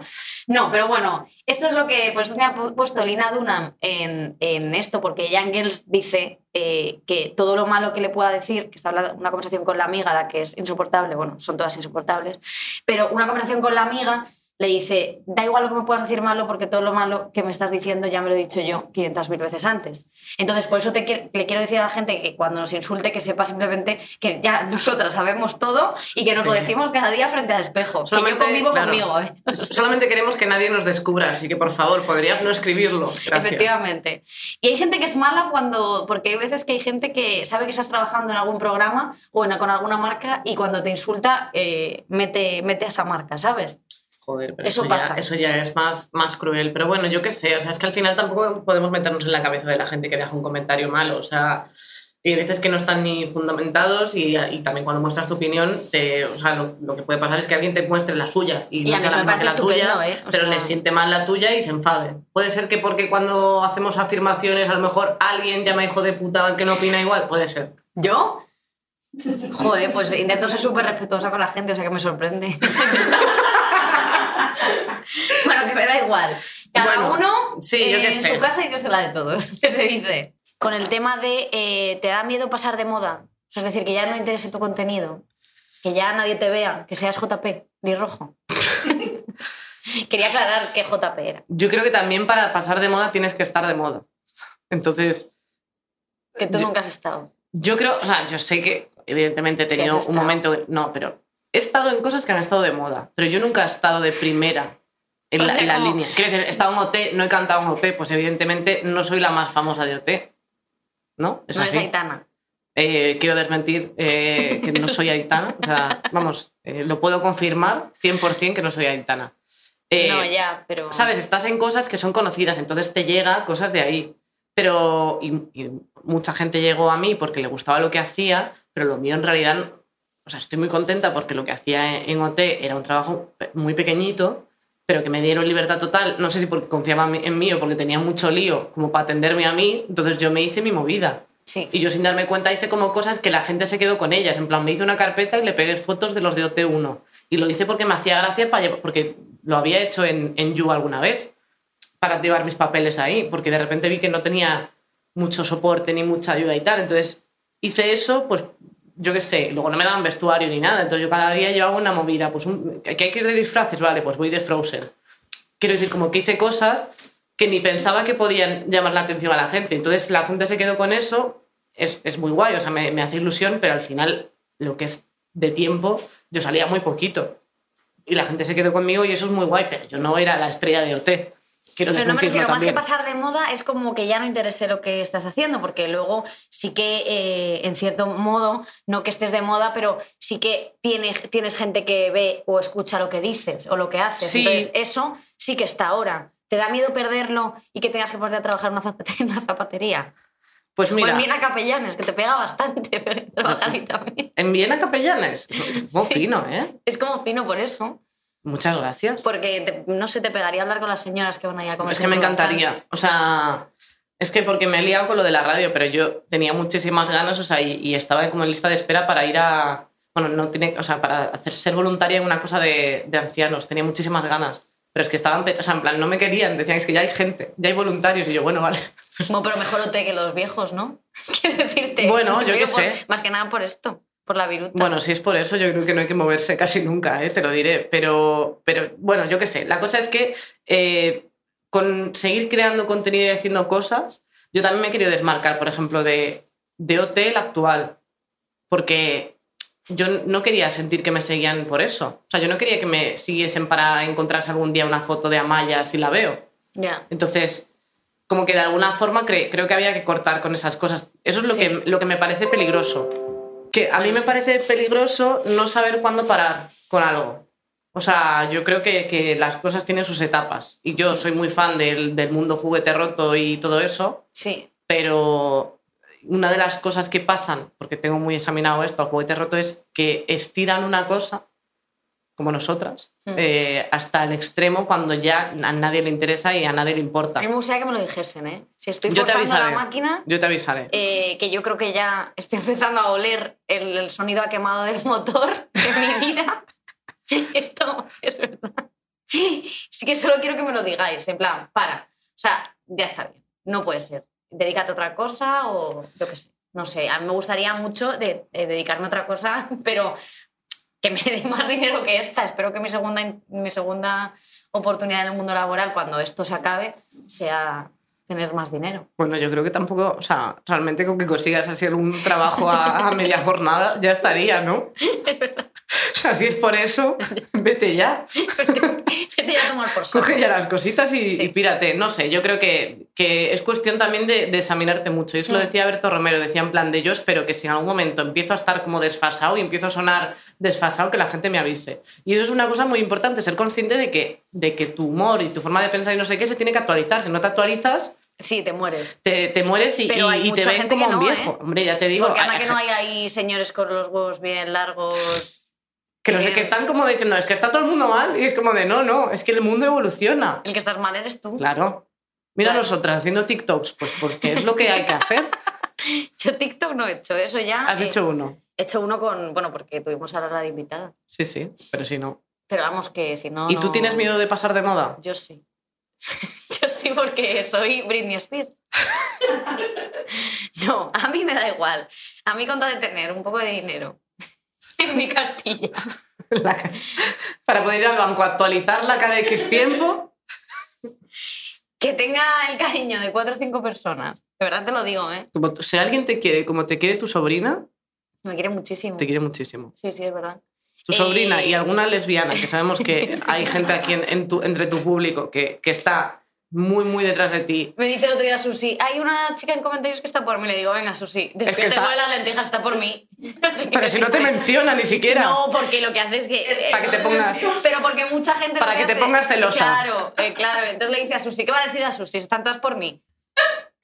No, pero bueno, esto es lo que, por eso me ha pu- puesto Lina Dunham en, en esto, porque Jan Girls dice eh, que todo lo malo que le pueda decir, que está hablando una conversación con la amiga, la que es insoportable, bueno, son todas insoportables, pero una conversación con la amiga le dice, da igual lo que me puedas decir malo, porque todo lo malo que me estás diciendo ya me lo he dicho yo 500.000 veces antes. Entonces, por eso te quiero- le quiero decir a la gente que cuando nos insulte, que sepa simplemente que ya (laughs) nosotras sabemos todo y que nos Sí. lo decimos cada día frente al espejo. que yo Solamente, convivo claro. conmigo, ¿eh? Solamente queremos que nadie nos descubra, así que por favor, podrías no escribirlo. Gracias. Efectivamente. Y hay gente que es mala cuando. Porque hay veces que hay gente que sabe que estás trabajando en algún programa o en- con alguna marca y cuando te insulta, eh, mete, mete a esa marca, ¿sabes? Joder, pero Eso eso, pasa. Ya, eso ya es más, más cruel. Pero bueno, yo qué sé, o sea, es que al final tampoco podemos meternos en la cabeza de la gente que deja un comentario malo. O sea, y hay veces que no están ni fundamentados y, y también cuando muestras tu opinión, te, o sea, lo, lo que puede pasar es que alguien te muestre la suya y, Y no a sea la me parece la tuya, estupendo, ¿eh? Pero sea- le siente mal la tuya y se enfade. Puede ser que porque cuando hacemos afirmaciones a lo mejor alguien llama hijo de puta al que no opina igual, puede ser. ¿Yo? Joder, pues intento ser súper respetuosa con la gente, o sea que me sorprende. (laughs) que (laughs) me da igual. Cada Bueno, uno sí, yo en sé. su casa y Dios en la de todos, (laughs) que se dice. Con el tema de eh, ¿te da miedo pasar de moda? O sea, es decir, que ya no interese tu contenido, que ya nadie te vea, que seas JP, ni rojo. (laughs) Quería aclarar qué JP era. Yo creo que también para pasar de moda tienes que estar de moda. Entonces, Que tú Yo- nunca has estado. Yo creo, o sea, yo sé que evidentemente he tenido un momento, no, pero he estado en cosas que han estado de moda, pero yo nunca he estado de primera en O la, sea, en la como- línea. Quiero decir, he estado en OT, no he cantado en OT, pues evidentemente no soy la más famosa de OT, ¿no? Es no así. Aitana. Eh, quiero desmentir eh, que no soy Aitana, o sea, vamos, eh, lo puedo confirmar 100% que no soy Aitana. No, ya, pero... Sabes, estás en cosas que son conocidas, entonces te llega cosas de ahí. Pero y, y mucha gente llegó a mí porque le gustaba lo que hacía, pero lo mío en realidad, o sea, estoy muy contenta porque lo que hacía en, en OT era un trabajo muy pequeñito, pero que me dieron libertad total. No sé si porque confiaban en mí o porque tenía mucho lío como para atenderme a mí, entonces yo me hice mi movida. Sí. Y yo sin darme cuenta hice como cosas que la gente se quedó con ellas. En plan, me hice una carpeta y le pegué fotos de los de OT1. Y lo hice porque me hacía gracia, para llevar- porque lo había hecho en, en You alguna vez, para llevar mis papeles ahí, porque de repente vi que no tenía mucho soporte ni mucha ayuda y tal. Entonces hice eso, pues yo qué sé, luego no me daban vestuario ni nada. Entonces yo cada día llevaba una movida. Pues un- que hay que ir de disfraces, vale, pues voy de Frozen. Quiero decir, como que hice cosas que ni pensaba que podían llamar la atención a la gente. Entonces la gente se quedó con eso, es, es muy guay, o sea, me, me hace ilusión, pero al final lo que es de tiempo, yo salía muy poquito. Y la gente se quedó conmigo y eso es muy guay, pero yo no era la estrella de OT. Quiero Pero no me refiero, más que pasar de moda, es como que ya no interese lo que estás haciendo, porque luego sí que, eh, en cierto modo, no que estés de moda, pero sí que tiene, tienes gente que ve o escucha lo que dices o lo que haces. Sí. Entonces, eso sí que está ahora. ¿Te da miedo perderlo y que tengas que ponerte a trabajar en una (laughs) zapatería? Pues o mira, en Viena Capellanes, que te pega bastante (laughs) pero trabajar ahí también. en Viena Capellanes, (laughs) muy Sí. fino, ¿eh? Es como fino por eso. Muchas gracias. Porque te- no sé, te pegaría hablar con las señoras que van ahí a comer. Es que me encantaría. O sea, es que porque me he liado con lo de la radio, pero yo tenía muchísimas ganas, o sea, y, y estaba como en lista de espera para ir a. Bueno, no tiene. O sea, para hacer, ser voluntaria en una cosa de, de ancianos. Tenía muchísimas ganas. pero es que estaban, o sea, en plan, no me querían, decían, es que ya hay gente, ya hay voluntarios, y yo, bueno, vale. Bueno, pero mejor OT que los viejos, ¿no? (laughs) Quiero decirte. Bueno, yo qué por- sé. Más que nada por esto, por la viruta. Bueno, si es por eso, yo creo que no hay que moverse casi nunca, ¿eh? te lo diré. Pero, pero bueno, yo qué sé. La cosa es que eh, con seguir creando contenido y haciendo cosas, yo también me he querido desmarcar, por ejemplo, de, de OT el actual. Porque yo no quería sentir que me seguían por eso. O sea, yo no quería que me siguiesen para encontrarse algún día una foto de Amaya si la veo. Ya. Entonces, como que de alguna forma cre- creo que había que cortar con esas cosas. Eso es lo, Sí. que, lo que me parece peligroso. Que a mí me parece peligroso no saber cuándo parar con algo. O sea, yo creo que, que las cosas tienen sus etapas. Y yo soy muy fan del, del mundo juguete roto y todo eso, Sí. pero una de las cosas que pasan, porque tengo muy examinado esto al juguete roto, es que estiran una cosa, como nosotras, Mm. eh, hasta el extremo cuando ya a nadie le interesa y a nadie le importa. A mí me gustaría que me lo dijesen, ¿eh? Si estoy Yo te forzando la máquina, Yo te avisaré. eh, que yo creo que ya estoy (laughs) empezando a oler el, el sonido a quemado del motor en mi vida. (laughs) Esto es verdad. Sí que solo quiero que me lo digáis, en plan, para. O sea, ya está bien, no puede ser. Dedícate a otra cosa o yo qué sé. No sé, a mí me gustaría mucho de, de dedicarme a otra cosa, (laughs) pero que me (laughs) dé más dinero que esta. Espero que mi segunda, mi segunda oportunidad en el mundo laboral, cuando esto se acabe, sea tener más dinero. Bueno, yo creo que tampoco, o sea, realmente con que consigas hacer un trabajo a, a media jornada ya estaría, ¿no? (laughs) O sea, si es por eso, (laughs) vete ya. Vete ya a tomar por saco. Coge ya las cositas y, Sí. y pírate. No sé, yo creo que, que es cuestión también de, de examinarte mucho. Y eso lo Mm. decía Berto Romero, decía en plan de yo espero que si en algún momento empiezo a estar como desfasado y empiezo a sonar desfasado, que la gente me avise. Y eso es una cosa muy importante, ser consciente de que, de que tu humor y tu forma de pensar y no sé qué se tiene que actualizar. Si no te actualizas, Sí, te mueres. te, te mueres y, Pero y- hay y te ven gente como que un viejo. ¿eh? Hombre, ya te digo. Porque anda que no hay ahí señores con los huevos bien largos. Que, no sé, que- que están como diciendo, es que está todo el mundo mal. Y es como de, no, no, es que el mundo evoluciona. El que estás mal eres tú. Claro. Mira Claro. nosotras haciendo TikToks, pues porque es lo que hay que hacer. (laughs) Yo TikTok no he hecho eso ya. Has eh, hecho uno. He hecho uno con. Bueno, porque tuvimos a la de invitada. Sí, sí, pero si no. Pero vamos, que si no. ¿Y tú no- tienes miedo de pasar de moda? Yo sí. (laughs) Yo sí, porque soy Britney Spears. (laughs) No, a mí me da igual. A mí con tal de tener un poco de dinero (laughs) en mi cartilla. La Para poder ir al banco a actualizarla cada X tiempo. Que tenga el cariño de cuatro o cinco personas. De verdad te lo digo, ¿eh? Como si alguien te quiere como te quiere tu sobrina, Me quiere muchísimo. te quiere muchísimo. Sí, sí, es verdad. Tu Eh, sobrina y alguna lesbiana, que sabemos que hay gente aquí en, en tu- entre tu público que, que está muy, muy detrás de ti. Me dice el otro día Susi, hay una chica en comentarios que está por mí. Le digo, venga, Susi, despierte está- con las lentejas, está por mí. (laughs) Que Pero si no te menciona ni siquiera. No, porque lo que hace es que... eh, Para que te pongas. Pero porque mucha gente... Para lo que te hace- pongas celosa. Claro, eh, claro. Entonces le dice a Susi, ¿qué va a decir a Susi? Están todas por mí.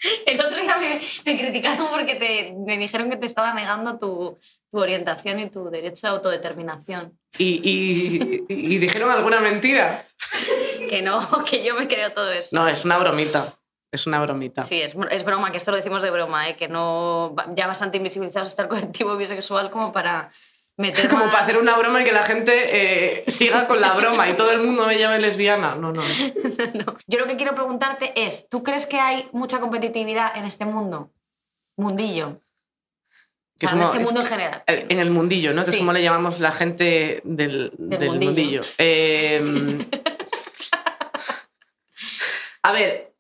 (laughs) El otro día me, me criticaron porque te, me dijeron que te estaba negando tu, tu orientación y tu derecho de autodeterminación. Y, y- y- y dijeron alguna mentira. (laughs) Que no, que yo me creo todo eso. No, es una bromita. Es una bromita. Sí, es, es broma, que esto lo decimos de broma, ¿eh? que no ya bastante invisibilizados está el colectivo bisexual como para meter (laughs) Como más- para hacer una broma y que la gente eh, siga con la broma y todo el mundo me llame lesbiana. No, no. (laughs) No. Yo lo que quiero preguntarte es, ¿tú crees que hay mucha competitividad en este mundo? Mundillo. Que O sea, en es este mundo en general. eh. En el mundillo, ¿no? Que Sí. es como le llamamos la gente del, Del del mundillo. mundillo. Eh, (laughs) a ver,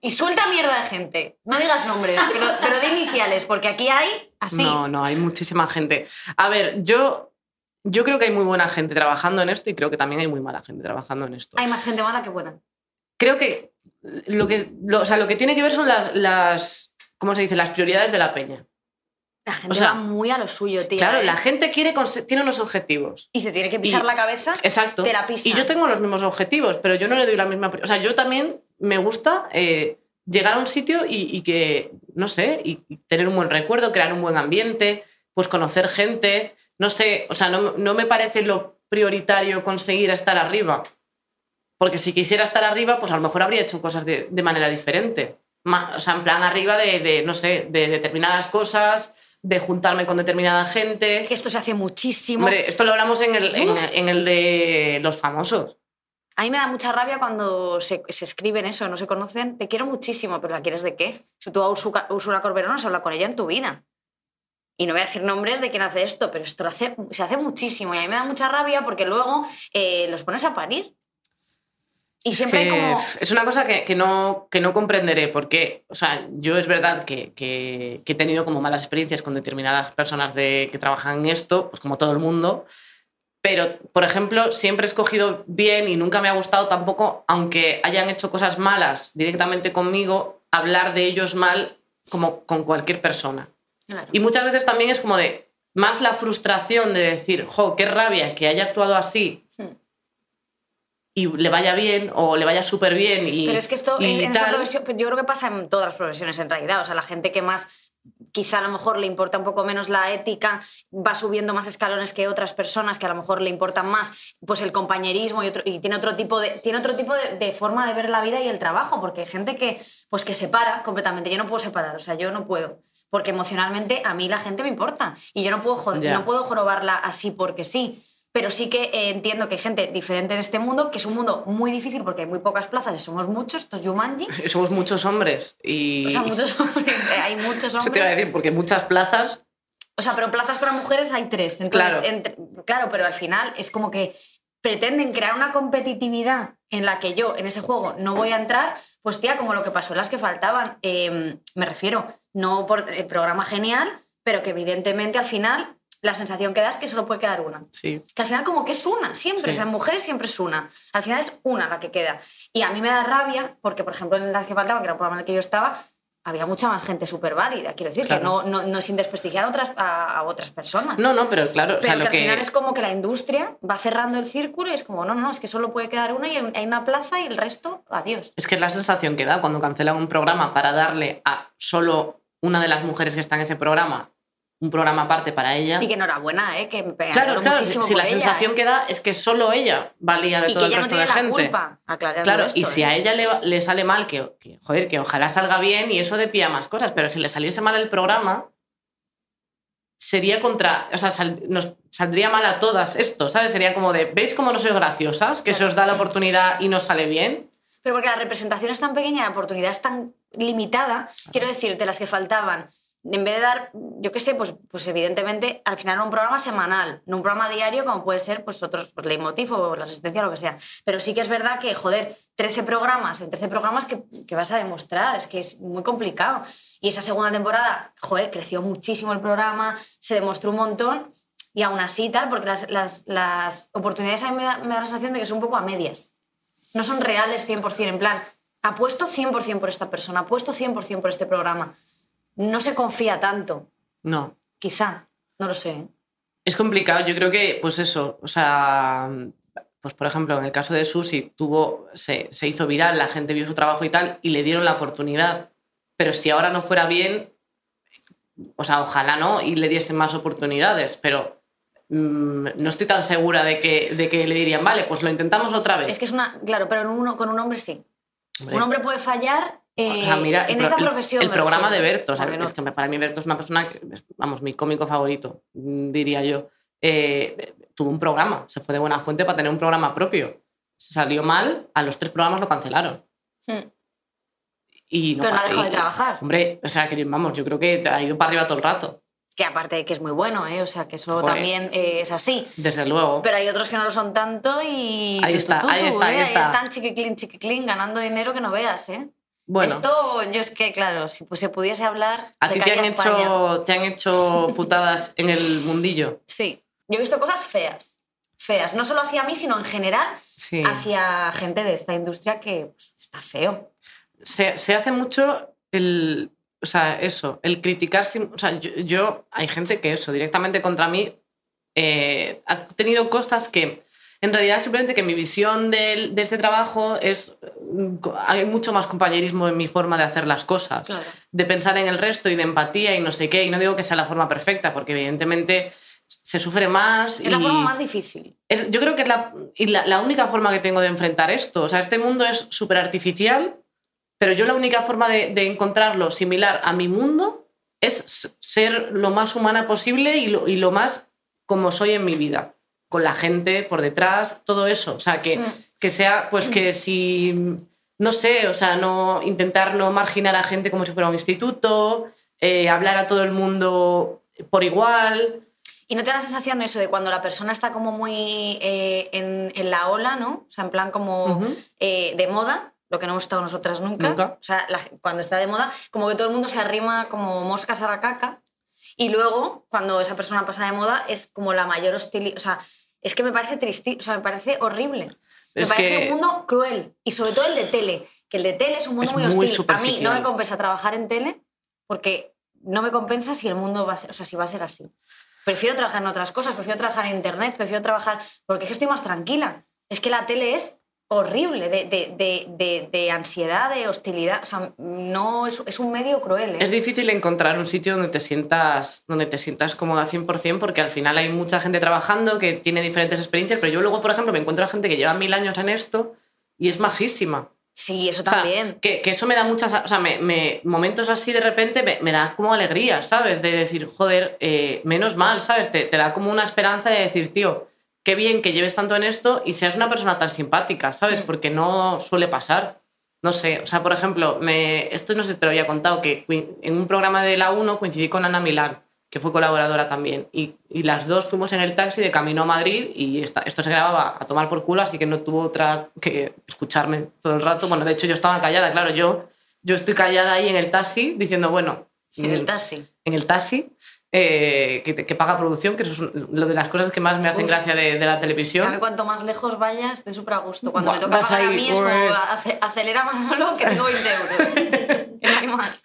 Y suelta mierda de gente. No digas nombres, pero, pero de iniciales, porque aquí hay así. no, no, hay muchísima gente. A ver, yo, yo creo que hay muy buena gente trabajando en esto y creo que también hay muy mala gente trabajando en esto. Hay más gente mala que buena. creo que lo que, lo, o sea, lo que tiene que ver son las, las, ¿cómo se dice? Las prioridades de la peña. La gente O sea, va muy a lo suyo, tío. Claro, ¿eh? la gente quiere tiene unos objetivos. Y se tiene que pisar y- la cabeza. Exacto. Te la pisan. Y yo tengo los mismos objetivos, pero yo no le doy la misma... O sea, yo también me gusta eh, llegar a un sitio y, y que, no sé, y, y tener un buen recuerdo, crear un buen ambiente, pues conocer gente, no sé, o sea, no, no me parece lo prioritario conseguir estar arriba. Porque si quisiera estar arriba, pues a lo mejor habría hecho cosas de, de manera diferente. Ma- o sea, en plan arriba de, de, no sé, de determinadas cosas, de juntarme con determinada gente. Que esto se hace muchísimo. Hombre, esto lo hablamos en el, en el de los famosos. A mí me da mucha rabia cuando se, se escriben eso, no se conocen. Te quiero muchísimo, pero ¿la quieres de qué? Si tú a Úrsula, Úrsula Corberó no has hablado con ella en tu vida. Y no voy a decir nombres de quién hace esto, pero esto lo hace, se hace muchísimo. Y a mí me da mucha rabia porque luego eh, los pones a parir. Y siempre que como... Es una cosa que, que no, que no comprenderé, porque, o sea, yo es verdad que he tenido como malas experiencias con determinadas personas de, que trabajan en esto, pues como todo el mundo, pero, por ejemplo, siempre he escogido bien y nunca me ha gustado tampoco, aunque hayan hecho cosas malas directamente conmigo, hablar de ellos mal como con cualquier persona. Claro. Y muchas veces también es como de más la frustración de decir, jo, qué rabia que haya actuado así Hmm. y le vaya bien o le vaya súper bien y Pero es que esto y en, esta pues yo creo que pasa en todas las profesiones en realidad. O sea, la gente que más, quizá a lo mejor le importa un poco menos la ética, va subiendo más escalones que otras personas que a lo mejor le importan más pues el compañerismo y, otro- y tiene otro tipo, de, tiene otro tipo de, de forma de ver la vida y el trabajo, porque hay gente que, pues que separa completamente. Yo no puedo separar, o sea, yo no puedo. Porque emocionalmente a mí la gente me importa y yo no puedo, joder- Ya. no puedo jorobarla así porque sí. Pero sí que eh, entiendo que hay gente diferente en este mundo, que es un mundo muy difícil porque hay muy pocas plazas y somos muchos, esto es Jumanji. (laughs) Somos muchos hombres y... O sea, muchos hombres, eh, hay muchos Eso te iba a hombres. decir, porque muchas plazas... O sea, pero plazas para mujeres hay tres. Entonces, Claro. entre- claro, pero al final es como que pretenden crear una competitividad en la que yo en ese juego no voy a entrar, pues tía, como lo que pasó en las que faltaban. Eh, me refiero, no por el programa genial, pero que evidentemente al final la sensación que da es que solo puede quedar una. Sí. Que al final como que es una, siempre. Sí. O sea, en mujeres siempre es una. Al final es una la que queda. Y a mí me da rabia porque, por ejemplo, en las que faltaban, que era un programa en el que yo estaba, había mucha más gente súper válida. Quiero decir, que no, no, no sin desprestigiar a otras, a, a otras personas. No, no, pero claro, o sea, Pero que lo al que... final es como que la industria va cerrando el círculo y es como, no, no, es que solo puede quedar una y hay una plaza y el resto, adiós. Es que es la sensación que da cuando cancelan un programa para darle a solo una de las mujeres que está en ese programa un programa aparte para ella. Y que enhorabuena, ¿eh? que me Claro, claro, muchísimo si por la ella, sensación ¿eh? que da es que solo ella valía de y todo que el no resto de la gente. culpa. Claro, esto, y si ¿eh? a ella le, le sale mal, que, que, joder, que ojalá salga bien y eso de pie a más cosas, pero si le saliese mal el programa, sería contra, o sea, sal- nos saldría mal a todas esto, ¿sabes? Sería como de, ¿veis cómo no sois graciosas? Que se os da la oportunidad y no sale bien. Pero porque la representación es tan pequeña, la oportunidad es tan limitada, quiero decir, de las que faltaban, en vez de dar, yo qué sé, pues, pues evidentemente al final un programa semanal, no un programa diario como puede ser pues otros, pues Leitmotiv o La Resistencia o lo que sea. Pero sí que es verdad que, joder, 13 programas, en 13 programas que, que vas a demostrar, es que es muy complicado. Y esa segunda temporada, joder, creció muchísimo el programa, se demostró un montón y aún así tal, porque las, las, las oportunidades a mí me da, me da la sensación de que son un poco a medias no son reales 100%, en plan, apuesto 100% por esta persona, apuesto 100% por este programa. No se confía tanto, No. quizá, no lo sé. ¿eh? Es complicado, yo creo que, pues eso, o sea, pues por ejemplo, en el caso de Susi, tuvo, se, se hizo viral, la gente vio su trabajo y tal, y le dieron la oportunidad. Pero si ahora no fuera bien, o sea, ojalá no, y le diesen más oportunidades, pero mm, no estoy tan segura de que, de que le dirían, vale, pues lo intentamos otra vez. Es que es una, claro, pero en uno, con un hombre sí. Hombre, Un hombre puede fallar eh, o sea, mira, el en esta profesión. El, programa de refiero. Berto, o sea, no- es que para mí Berto es una persona que, vamos, mi cómico favorito, diría yo. Eh, tuvo un programa, se fue de buena fuente para tener un programa propio. Se salió mal, a los tres programas lo cancelaron. Hmm. Y no Pero no ha dejado de trabajar. Hombre, o sea, que vamos, yo creo que ha ido para arriba todo el rato, Que aparte de que es muy bueno, ¿eh? o sea, que eso Joder. también eh, es así. desde luego. Pero hay otros que no lo son tanto y... Ahí tú, está, tú, tú, ahí está, ahí ¿eh? está. están chiquiclín, chiquiclín, ganando dinero que no veas, ¿eh? Bueno, Esto, yo es que, claro, si pues, se pudiese hablar, ¿a ti te han, España. hecho, te han hecho (laughs) putadas en el mundillo? Sí. Yo he visto cosas feas. Feas. No solo hacia mí, sino en general Sí. hacia gente de esta industria que pues, está feo. se, se hace mucho el. O sea, eso, el criticar. sin- o sea, yo, yo- Hay gente que eso, directamente contra mí, eh, ha tenido cosas que. En realidad, simplemente que mi visión del- de, este trabajo es. mm, Hay mucho más compañerismo en mi forma de hacer las cosas. Claro. De pensar en el resto y de empatía y no sé qué. Y no digo que sea la forma perfecta, porque evidentemente se sufre más. Es la y- forma más difícil. es- yo creo que es la, y la, la única forma que tengo de enfrentar esto. O sea, este mundo es súper artificial, pero yo la única forma de, de encontrarlo similar a mi mundo es ser lo más humana posible y lo, y lo más como soy en mi vida. Con la gente por detrás, todo eso. O sea, que, Mm. Que sea, pues que si, no sé, o sea, no intentar no marginar a gente como si fuera un instituto, eh, hablar a todo el mundo por igual. ¿Y no te da la sensación eso de cuando la persona está como muy eh, en, en la ola, ¿no? O sea, en plan como eh, de moda, lo que no hemos estado nosotras nunca. Nunca. O sea, la- cuando está de moda, como que todo el mundo se arrima como moscas a la caca. Y luego, cuando esa persona pasa de moda, es como la mayor hostilidad. O sea, es que me parece triste, o sea, me parece horrible. Me Es parece que- un mundo cruel. Y sobre todo el de tele, que el de tele es un mundo Es muy muy hostil. a mí no me compensa trabajar en tele porque no me compensa si el mundo va a ser, o sea, si va a ser así. Prefiero trabajar en otras cosas, prefiero trabajar en internet, prefiero trabajar. Porque es que estoy más tranquila. Es que la tele es horrible, de, de, de, de, ansiedad, de hostilidad. O sea, no es, es un medio cruel. ¿eh? Es difícil encontrar un sitio donde te sientas, donde te sientas cómoda 100% porque al final hay mucha gente trabajando que tiene diferentes experiencias, pero yo luego, por ejemplo, me encuentro a gente que lleva mil años en esto y es majísima. Sí, eso O sea, también. que, que eso me da muchas. O sea, me, me- momentos así de repente me, me da como alegría, ¿sabes? De decir, joder, eh, menos mal, ¿sabes? Te, te da como una esperanza de decir, tío, qué bien que lleves tanto en esto y seas una persona tan simpática, ¿sabes? Sí. Porque no suele pasar. No sé, o sea, por ejemplo, me, esto no sé te lo había contado, que en un programa de la 1 coincidí con Ana Milán, que fue colaboradora también, y, y las dos fuimos en el taxi de camino a Madrid y esta- esto se grababa a tomar por culo, así que no tuvo otra que escucharme todo el rato. Bueno, de hecho yo estaba callada, claro, yo, yo estoy callada ahí en el taxi diciendo, bueno, En el mm, taxi. en el taxi, eh, que, que paga producción, que eso es lo de las cosas que más me hacen Uf. gracia de, de la A mí televisión. cuanto más lejos vaya, estoy súper a gusto. Cuando Buah, me toca pagar a ahí, mí es como. "Ace- acelera Manolo que tengo 20 euros. (laughs) (laughs) No hay más.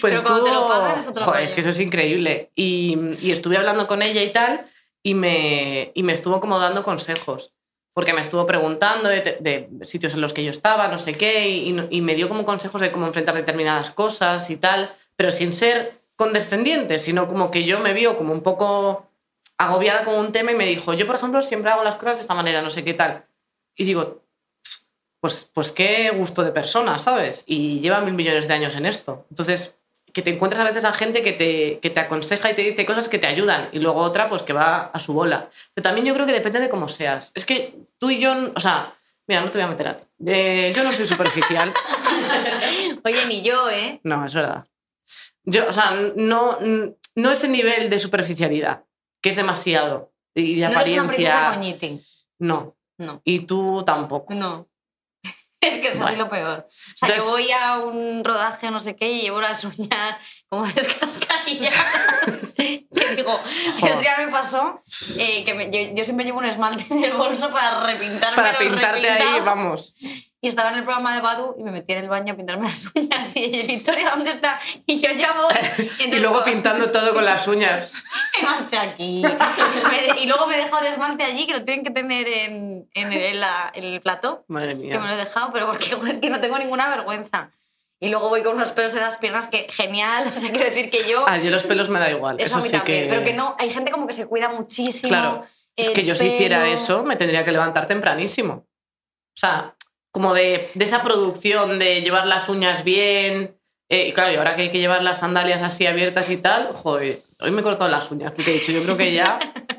Pues pero cuando te lo estuvo- pagan es otro Joder, rollo. es que eso es increíble. Y, y estuve hablando con ella y tal, y me, y me estuvo como dando consejos. Porque me estuvo preguntando de, de sitios en los que yo estaba, no sé qué, y, y me dio como consejos de cómo enfrentar determinadas cosas y tal, pero sin ser condescendiente, sino como que yo me vio como un poco agobiada con un tema y me dijo, yo por ejemplo siempre hago las cosas de esta manera, no sé qué tal. Y digo, pues, pues qué gusto de persona, ¿sabes? Y lleva mil millones de años en esto. Entonces, que te encuentras a veces a gente que te, que te aconseja y te dice cosas que te ayudan y luego otra pues que va a su bola. Pero también yo creo que depende de cómo seas. Es que tú y yo, o sea, mira, no te voy a meter a ti. Eh, yo no soy superficial. (laughs) Oye, ni yo, ¿eh? No, es verdad. Yo, o sea, no, no ese nivel de superficialidad, que es demasiado. Y de No una apariencia. coñiti. No. No, Y tú tampoco. no. (laughs) Es que soy lo peor. O sea, Entonces- yo voy a un rodaje no sé qué y llevo las uñas como (laughs) descascarilladas. (laughs) (laughs) que digo, (laughs) el otro día me pasó eh, que me- yo, yo siempre llevo un esmalte en el bolso para repintarme Para pintarte ahí, vamos. Y estaba en el programa de Badu y me metí en el baño a pintarme las uñas y ella, Victoria, ¿dónde está? Y yo voy. (laughs) Y, Y luego pintando todo con las uñas. Me manché aquí. Me- y luego me he dejado el esmalte allí, que lo tienen que tener en, en el, en la- en el plató, Madre que me lo mía. he dejado, pero porque es que no tengo ninguna vergüenza. Y luego voy con unos pelos en las piernas que genial, o sea, (laughs) quiero decir que yo... Ah, yo los pelos me da igual. eso Eso, a mí sí también, que... pero que no, hay gente como que se cuida muchísimo. Claro, Es que yo si hiciera pelo. eso me tendría que levantar tempranísimo. O sea, como de, de esa producción de llevar las uñas bien. eh, y claro, y ahora que hay que llevar las sandalias así abiertas y tal, joder, hoy me he cortado las uñas, porque he dicho, yo creo que ya... (laughs)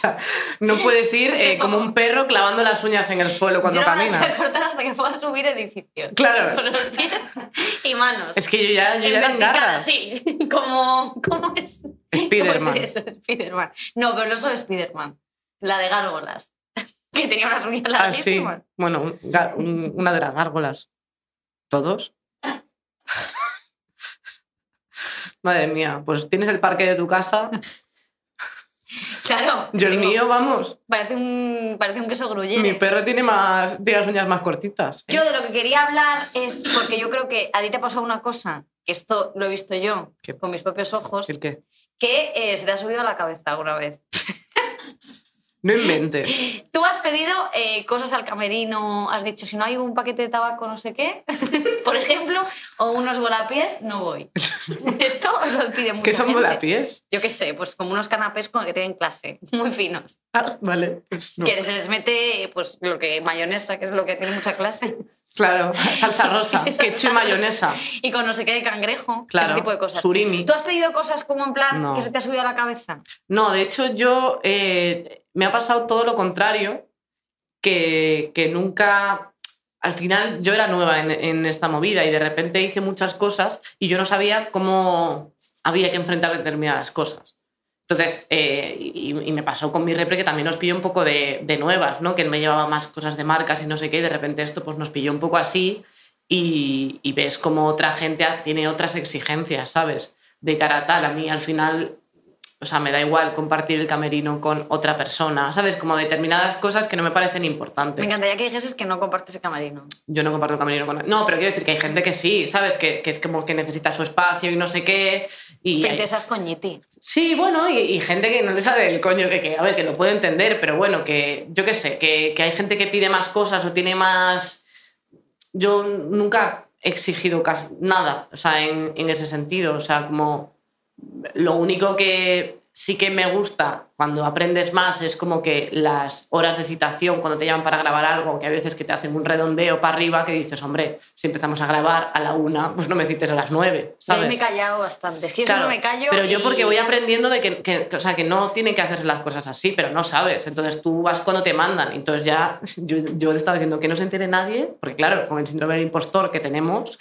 Sea, no puedes ir eh, (laughs) como un perro clavando las uñas en el suelo cuando yo no caminas. (laughs) cortar hasta que pueda subir edificios. Claro. Con los pies y manos. Es que yo ya, yo en ya la vertical, engarras. sí. (laughs) Como, ¿Cómo es? Spiderman. ¿Cómo es eso? Spiderman. No, pero no soy Spiderman. La de gárgolas. Que tenía unas uñas Ah, sí. larguísimas. Bueno, un gar- un- una de las gárgolas. ¿Todos? Madre mía, pues tienes el parque de tu casa. Claro. Yo el mío, vamos. Parece un, parece un queso gruyere. Mi perro tiene más tiene las uñas más cortitas. Yo de lo que quería hablar es porque yo creo que a ti te ha pasado una cosa, que esto lo he visto yo ¿Qué? con mis propios ojos, ¿El qué? que eh, se te ha subido a la cabeza alguna vez. (laughs) No inventes. (gasps) Tú has pedido eh, cosas al camerino, has dicho, si no hay un paquete de tabaco no sé qué, (laughs) por ejemplo, o unos volapiés, no voy. (laughs) Esto lo pide mucha ¿Qué son gente. volapiés? Yo qué sé, pues como unos canapés con que tienen clase, muy finos. Ah, vale. pues no. Que se les mete, pues, lo que mayonesa, que es lo que tiene mucha clase. Claro, salsa (laughs) rosa, ketchup y mayonesa. Y con no sé qué de cangrejo, Claro, ese tipo de cosas. surimi. ¿Tú has pedido cosas como en plan No. que se te ha subido a la cabeza? No, de hecho yo eh, me ha pasado todo lo contrario, que, que nunca... Al final yo era nueva en, esta movida y de repente hice muchas cosas y yo no sabía cómo había que enfrentar determinadas cosas. Entonces, eh, y, me pasó con mi repre que también nos pilló un poco de, de nuevas, ¿no? Que me llevaba más cosas de marcas y no sé qué, y de repente esto pues nos pilló un poco así y, y ves como otra gente tiene otras exigencias, ¿sabes? De cara tal, a mí al final, o sea, me da igual compartir el camerino con otra persona, ¿sabes? Como determinadas cosas que no me parecen importantes. Me encantaría que dijeses que no compartes el camerino. Yo no comparto camerino con No, pero quiero decir que hay gente que sí, ¿sabes? Que, que es como que necesita su espacio y no sé qué. Y hay- Princesas coñiti. Sí, bueno, y, y gente que no le sabe el coño, que, que, a ver, que lo puedo entender, pero bueno, que yo qué sé, que, que hay gente que pide más cosas o tiene más... Yo nunca he exigido nada, o sea, en, en ese sentido, o sea, como lo único que sí que me gusta cuando aprendes más es como que las horas de citación, cuando te llaman para grabar algo, que a veces que te hacen un redondeo para arriba, que dices, hombre, si empezamos a grabar a la una, pues no me cites a las nueve, Yo ¿sabes? me he callado bastante. Es que yo Claro, solo me callo. Pero yo y- porque voy aprendiendo de que, que- que- o sea, que no tienen que hacerse las cosas así, pero no sabes. Entonces tú vas cuando te mandan. Entonces ya (laughs) yo, yo he estado diciendo que no se entere nadie, porque claro, con el síndrome del impostor que tenemos,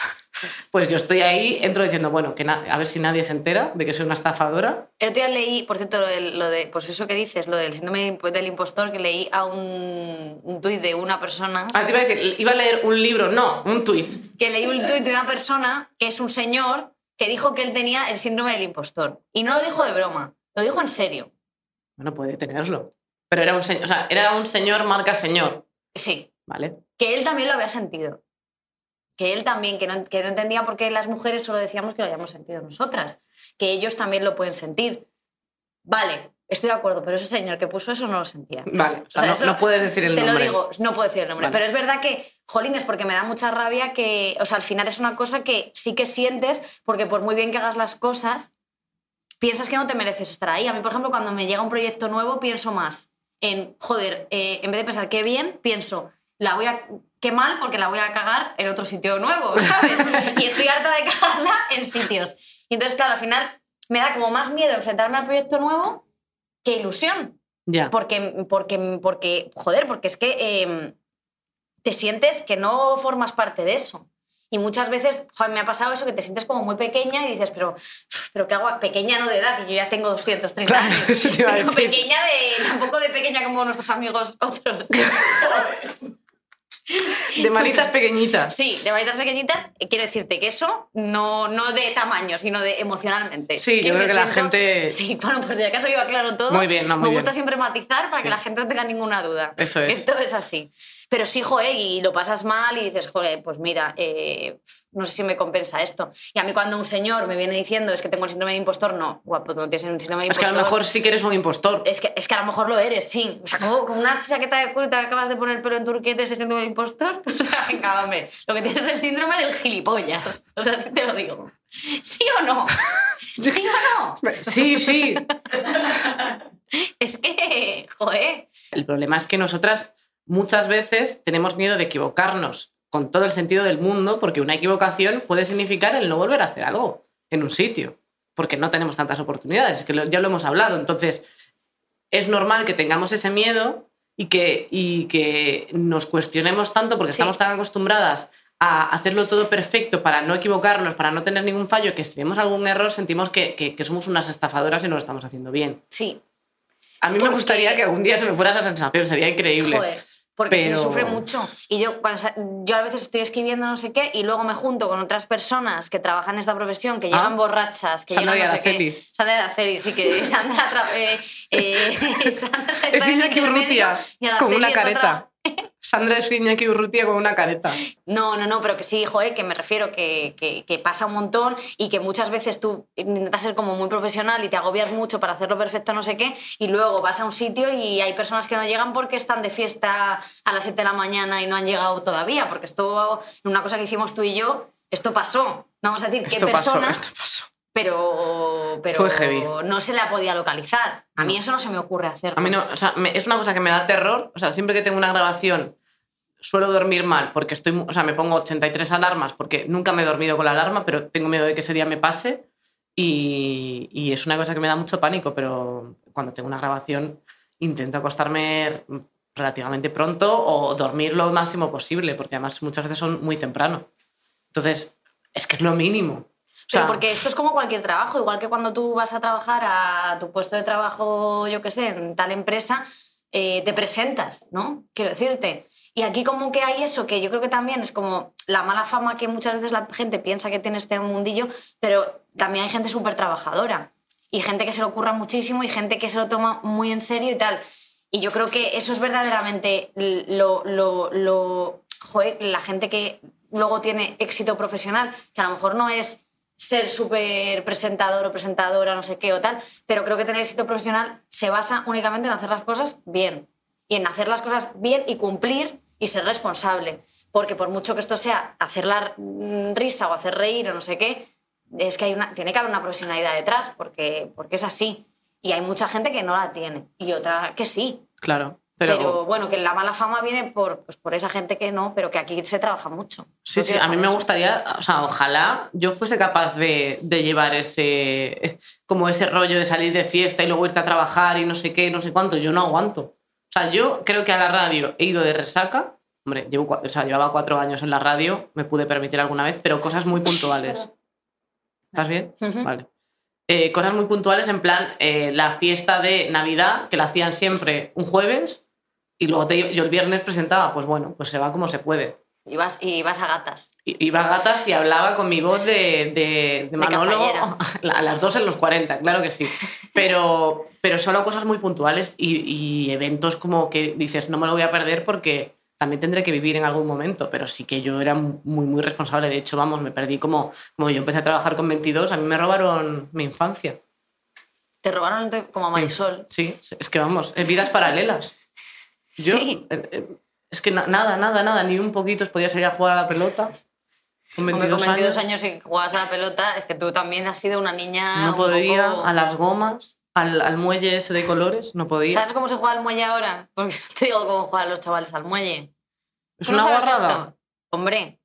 pues yo estoy ahí, entro diciendo, bueno, que a ver si nadie se entera de que soy una estafadora. El otro día leí, por cierto, lo de, lo de- pues eso que dices, lo del síndrome del impostor, que leí a un, un tuit de una persona, Ah, te iba a decir, iba a leer un libro, no, un tuit. que leí un tuit de una persona que es un señor que dijo que él tenía el síndrome del impostor. Y no lo dijo de broma, lo dijo en serio. Bueno, puede tenerlo. Pero era un señor, o sea, era un señor marca señor, Sí, ¿vale? que él también lo había sentido. Que él también, que no, que no entendía por qué las mujeres solo decíamos que lo habíamos sentido nosotras. Que ellos también lo pueden sentir. Vale, estoy de acuerdo, pero ese señor que puso eso no lo sentía. Vale, o sea, sea, no, eso- no puedes decir el Te nombre. lo digo, no puedo decir el nombre. Vale. Pero es verdad que, jolín, es porque me da mucha rabia que, o sea, al final es una cosa que sí que sientes, porque por muy bien que hagas las cosas, piensas que no te mereces estar ahí. A mí, por ejemplo, cuando me llega un proyecto nuevo, pienso más en, joder, eh, en vez de pensar qué bien, pienso, la voy a, qué mal, porque la voy a cagar en otro sitio nuevo, ¿sabes? (laughs) y estoy harta de cagarla en sitios. Y entonces, claro, al final me da como más miedo enfrentarme al proyecto nuevo que ilusión. Ya. Porque, porque, porque, joder, porque es que eh, te sientes que no formas parte de eso. Y muchas veces, joder, me ha pasado eso, que te sientes como muy pequeña y dices, pero, pero ¿qué hago? Pequeña no de edad, que yo ya tengo 230 Claro, años. (laughs) Pero pequeña de, tampoco de pequeña como nuestros amigos otros. (laughs) De manitas pequeñitas. Sí, de varitas pequeñitas, quiero decirte que eso no, no de tamaño, sino de emocionalmente. Sí, yo creo que la gente- Sí, bueno, pues de acaso iba claro todo. Muy bien, no, muy Me gusta bien. siempre matizar para Sí. que la gente no tenga ninguna duda. Eso es. Esto es así. Pero sí, joder, y lo pasas mal y dices, joder, pues mira, eh, no sé si me compensa esto. Y a mí cuando un señor me viene diciendo es que tengo el síndrome de impostor, no, guapo, tú no tienes el síndrome de Es que impostor. a lo mejor sí que eres un impostor. Es que, es que a lo mejor lo eres, sí. O sea, como con una chaqueta de cuero te acabas de poner pelo en turquete ese síndrome de impostor. (laughs) O sea, venga, hombre. Lo que tienes es el síndrome del gilipollas. O sea, te lo digo. ¿Sí o no? (laughs) ¿Sí o no? Sí, sí. (laughs) Es que, joder. El problema es que nosotras muchas veces tenemos miedo de equivocarnos con todo el sentido del mundo, porque una equivocación puede significar el no volver a hacer algo en un sitio, porque no tenemos tantas oportunidades, es que lo- ya lo hemos hablado. Entonces, es normal que tengamos ese miedo y que, y que nos cuestionemos tanto porque Sí. estamos tan acostumbradas a hacerlo todo perfecto para no equivocarnos, para no tener ningún fallo, que si tenemos algún error sentimos que, que- que somos unas estafadoras y no lo estamos haciendo bien. Sí, A mí me gustaría que algún día se me fuera esa sensación, sería increíble. joder. Porque que se sufre mucho. Y yo, cuando, yo a veces estoy escribiendo no sé qué y luego me junto con otras personas que trabajan en esta profesión, que Ah. llegan borrachas, que Sandra llegan no sé qué. Sandra Yaraceli, sí, que (laughs) Sandra... eh, eh, (laughs) Sandra está Es en el Iñaki intermedio Urrutia, con una careta. Sandra es Iñaki Urrutia con una careta. No, no, no, pero que sí, joder, que me refiero que, que, que pasa un montón y que muchas veces tú intentas ser como muy profesional y te agobias mucho para hacerlo perfecto, no sé qué, y luego vas a un sitio y hay personas que no llegan porque están de fiesta a las 7 de la mañana y no han llegado todavía, porque esto, una cosa que hicimos tú y yo, esto pasó. No vamos a decir qué pasó, persona, esto pasó. Pero, pero Fue heavy. no se la podía localizar. A mí No. eso no se me ocurre hacerlo. A mí no, o sea, me- es una cosa que me da terror. O sea, siempre que tengo una grabación suelo dormir mal porque estoy, o sea, me pongo 83 alarmas porque nunca me he dormido con la alarma, pero tengo miedo de que ese día me pase y, y es una cosa que me da mucho pánico, pero cuando tengo una grabación intento acostarme relativamente pronto o dormir lo máximo posible, porque además muchas veces son muy temprano. Entonces, es que es lo mínimo. O Pero sea, porque esto es como cualquier trabajo, igual que cuando tú vas a trabajar a tu puesto de trabajo, yo qué sé, en tal empresa, eh, te presentas, ¿no? Quiero decirte. Y aquí como que hay eso, que yo creo que también es como la mala fama que muchas veces la gente piensa que tiene este mundillo, pero también hay gente súper trabajadora y gente que se lo ocurra muchísimo y gente que se lo toma muy en serio y tal. Y yo creo que eso es verdaderamente lo, lo, lo- joder, la gente que luego tiene éxito profesional, que a lo mejor no es ser súper presentador o presentadora, no sé qué o tal, pero creo que tener éxito profesional se basa únicamente en hacer las cosas bien. Y en hacer las cosas bien y cumplir y ser responsable. Porque por mucho que esto sea hacer la mm, risa o hacer reír o no sé qué, es que hay una, tiene que haber una profesionalidad detrás, porque, porque es así. Y hay mucha gente que no la tiene y otra que sí. claro. Pero, Pero, bueno, que la mala fama viene por, pues, por esa gente que no, pero que aquí se trabaja mucho. sí, No sí, a mí me gustaría, o sea, ojalá yo fuese capaz de, de llevar ese, como ese rollo de salir de fiesta y luego irte a trabajar y no sé qué, no sé cuánto. Yo no aguanto. O sea, yo creo que a la radio he ido de resaca. Hombre, llevo, o sea, llevaba cuatro años en la radio, me pude permitir alguna vez, pero cosas muy puntuales. ¿Estás bien? Vale. Eh, cosas muy puntuales en plan eh, la fiesta de Navidad, que la hacían siempre un jueves, y luego te- yo el viernes presentaba, pues bueno, pues se va como se puede. Y vas, y vas a gatas. Iba a gatas y hablaba con mi voz de, de, de Manolo cazallera. (laughs) a las dos en los 40, claro que sí. Pero, pero solo cosas muy puntuales y, y eventos como que dices, no me lo voy a perder porque también tendré que vivir en algún momento. Pero sí que yo era muy, muy responsable. De hecho, vamos, me perdí como, como yo empecé a trabajar con 22, a mí me robaron mi infancia. Te robaron como a Marisol. Sí, es que vamos, vidas paralelas. Yo, Sí. eh, eh, es que na- nada, nada, nada, ni un poquito os podía salir a jugar a la pelota. Con Hombre, 22, con 22 años. y jugabas a la pelota, es que tú también has sido una niña. No un podía, poco- a las gomas, al, al muelle ese de colores, no podía. ¿Sabes cómo se juega al muelle ahora? Porque (laughs) te digo cómo juegan los chavales al muelle. ¿Es ¿Tú no una sabes guarrada? esto? Hombre,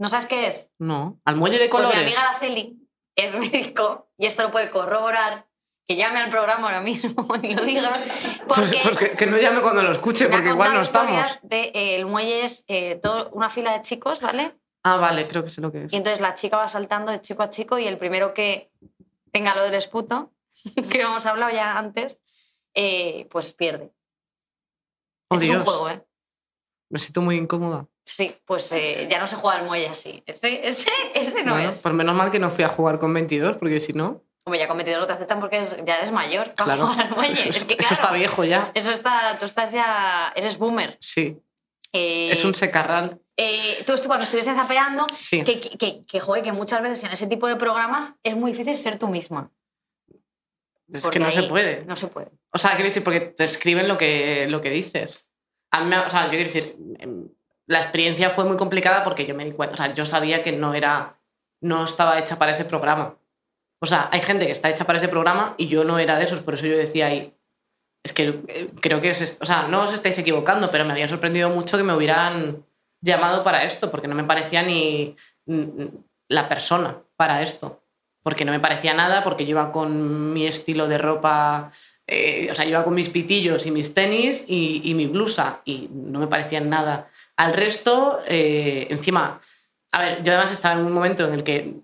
¿no sabes qué es? No, al muelle de Pues colores. mi amiga Araceli es (laughs) médico y esto lo puede corroborar. Que llame al programa ahora mismo (laughs) y lo diga. Porque pues que, que no llame cuando lo escuche, porque igual no estamos. De, eh, el muelle es eh, todo- una fila de chicos, ¿vale? Ah, vale, creo que sé lo que es. Y entonces la chica va saltando de chico a chico y el primero que tenga lo del esputo, (laughs) que hemos hablado ya antes, eh, pues pierde. Oh, Este es un juego, ¿eh? me siento muy incómoda. Sí, pues eh, ya no se juega al muelle así. Ese, ese, ese no Bueno, es. pues menos mal que no fui a jugar con 22, porque si no, Como ya cometidos no te aceptan porque eres- ya eres mayor claro, eso, Es que, eso claro, está viejo ya. Eso está, tú estás ya, eres boomer. Sí, Eh, es un secarral. eh, tú estu- cuando estuviste zapeando, Sí. que, que, que, que, joder, que muchas veces en ese tipo de programas es muy difícil ser tú misma. Es porque que no se puede. No se puede. O sea, quiero decir, porque te escriben lo que, lo que dices. A mí, o sea, yo quiero decir, em, la experiencia fue muy complicada porque yo me di cuenta, o sea, yo sabía que no era, no estaba hecha para ese programa. O sea, hay gente que está hecha para ese programa y yo no era de esos, por eso yo decía ahí, es que eh, creo que, os o sea, no os estáis equivocando, pero me había sorprendido mucho que me hubieran llamado para esto, porque no me parecía ni la persona para esto, porque no me parecía nada, porque yo iba con mi estilo de ropa eh, o sea, yo iba con mis pitillos y mis tenis y, y mi blusa y no me parecían nada. Al resto, eh, encima, a ver, yo además estaba en un momento en el que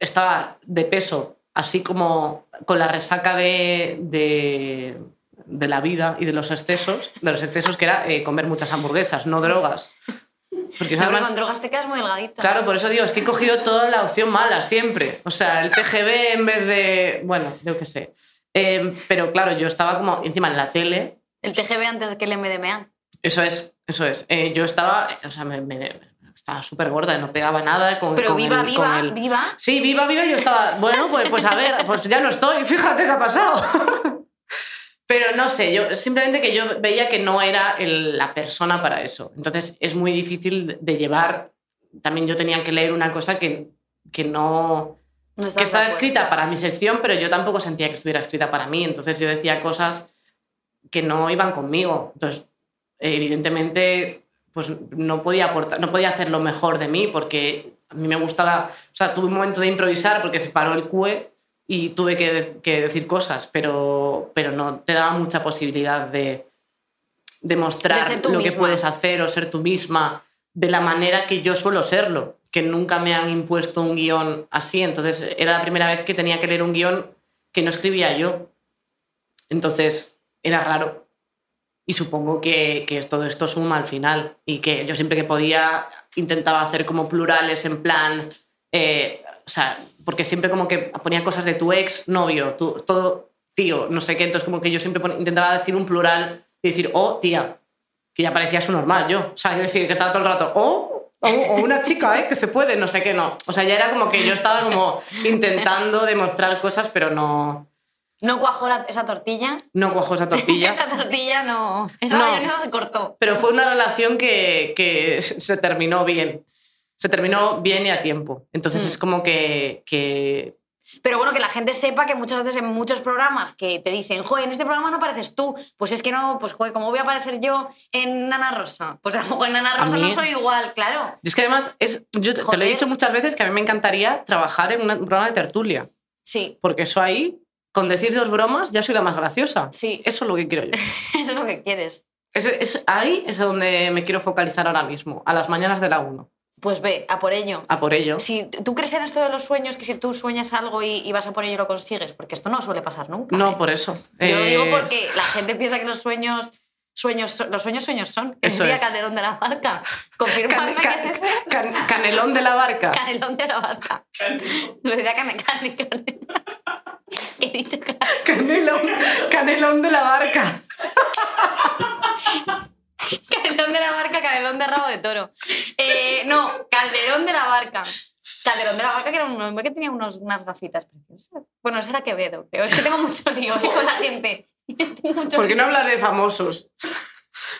estaba de peso, así como con la resaca de, de, de la vida y de los excesos, de los excesos que era eh, comer muchas hamburguesas, no drogas. Porque No, además, con drogas te quedas muy delgadita. Claro, por eso digo, es que he cogido toda la opción mala siempre. O sea, el TGV en vez de. Bueno, yo qué sé. Eh, pero claro, yo estaba como encima en la tele. El TGV antes de que el MDMA. Eso es, eso es. Eh, yo estaba. O sea, me, me- estaba súper gorda, no pegaba nada con. Pero con viva, el- viva, con el- viva. Sí, viva, viva, yo estaba. Bueno, pues, pues a ver, pues ya no estoy, (laughs) fíjate qué ha pasado. Pero no sé, yo simplemente que yo veía que no era el- la persona para eso. Entonces es muy difícil de- llevar. También yo tenía que leer una cosa que, que no. No que estaba escrita para mi sección, pero yo tampoco sentía que estuviera escrita para mí. Entonces yo decía cosas que no iban conmigo. Entonces, evidentemente, pues no podía aportar, no podía hacer lo mejor de mí porque a mí me gustaba, o sea, tuve un momento de improvisar porque se paró el CUE y tuve que, que decir cosas, pero, pero no te daba mucha posibilidad de, demostrar De lo que puedes hacer o ser tú misma de la manera que yo suelo serlo, que nunca me han impuesto un guion así. Entonces era la primera vez que tenía que leer un guion que no escribía yo. Entonces era raro. Y supongo que, que todo esto suma al final. Y que yo siempre que podía intentaba hacer como plurales en plan... eh, o sea, porque siempre como que ponía cosas de tu ex novio, todo tío, no sé qué. Entonces como que yo siempre pon- intentaba decir un plural y decir, oh, tía, que ya parecía su normal yo. O sea, decir, que estaba todo el rato, oh, o, o una chica, ¿eh? Que se puede, no sé qué, no. O sea, ya era como que yo estaba como intentando demostrar cosas, pero no, No cuajó la- esa tortilla. no cuajo esa tortilla. (laughs) esa tortilla no. Esa No. mayonesa se cortó. Pero fue una relación que, que se terminó bien. Se terminó bien y a tiempo. Entonces Mm. es como que, que Pero bueno, que la gente sepa que muchas veces en muchos programas que te dicen, joder, en este programa no apareces tú. Pues es que no, pues joder, ¿cómo voy a aparecer yo en Nana Rosa? Pues a lo mejor en Nana Rosa no soy igual, claro. Y es que además, es, yo te, te lo he dicho muchas veces que a mí me encantaría trabajar en un programa de tertulia. Sí, Porque eso ahí, con decir dos bromas, ya soy la más graciosa. sí, Eso es lo que quiero yo. (laughs) eso es lo que quieres. Es, es- ahí es a donde me quiero focalizar ahora mismo, a las mañanas de la 1. Pues ve, a por ello. A por ello. Si tú crees en esto de los sueños, que si tú sueñas algo y, y vas a por ello lo consigues, porque esto no suele pasar nunca. No, ¿eh? por eso. Yo lo Eh, digo porque la gente piensa que los sueños, sueños son- los sueños sueños son. El día es. Calderón de la Barca. can- (laughs) Confirmadme can- que es ese. can- canelón de la barca. (laughs) Canelón de la Barca. Lo decía cane, cane, cane. (laughs) ¿Qué he dicho? Canelón, canelón de la barca. (laughs) Canelón de la Barca, canelón de rabo de toro. Eh, no, Calderón de la Barca. Calderón de la Barca, que era un hombre que tenía unos, unas gafitas preciosas. Bueno, ese era Quevedo, creo. Es que tengo mucho lío ¿eh? con la gente. (laughs) ¿Por qué no hablar de famosos?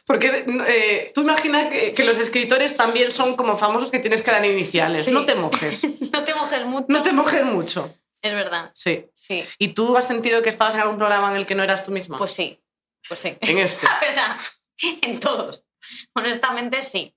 Porque eh, tú imaginas que, que los escritores también son como famosos que tienes que dar iniciales. Sí. No te mojes. No te mojes mucho. No te mojes mucho. Es verdad. Sí. Sí. ¿Y tú has sentido que estabas en algún programa en el que no eras tú misma? Pues sí. Pues sí. en (laughs) este. La verdad, en todos. Honestamente, sí.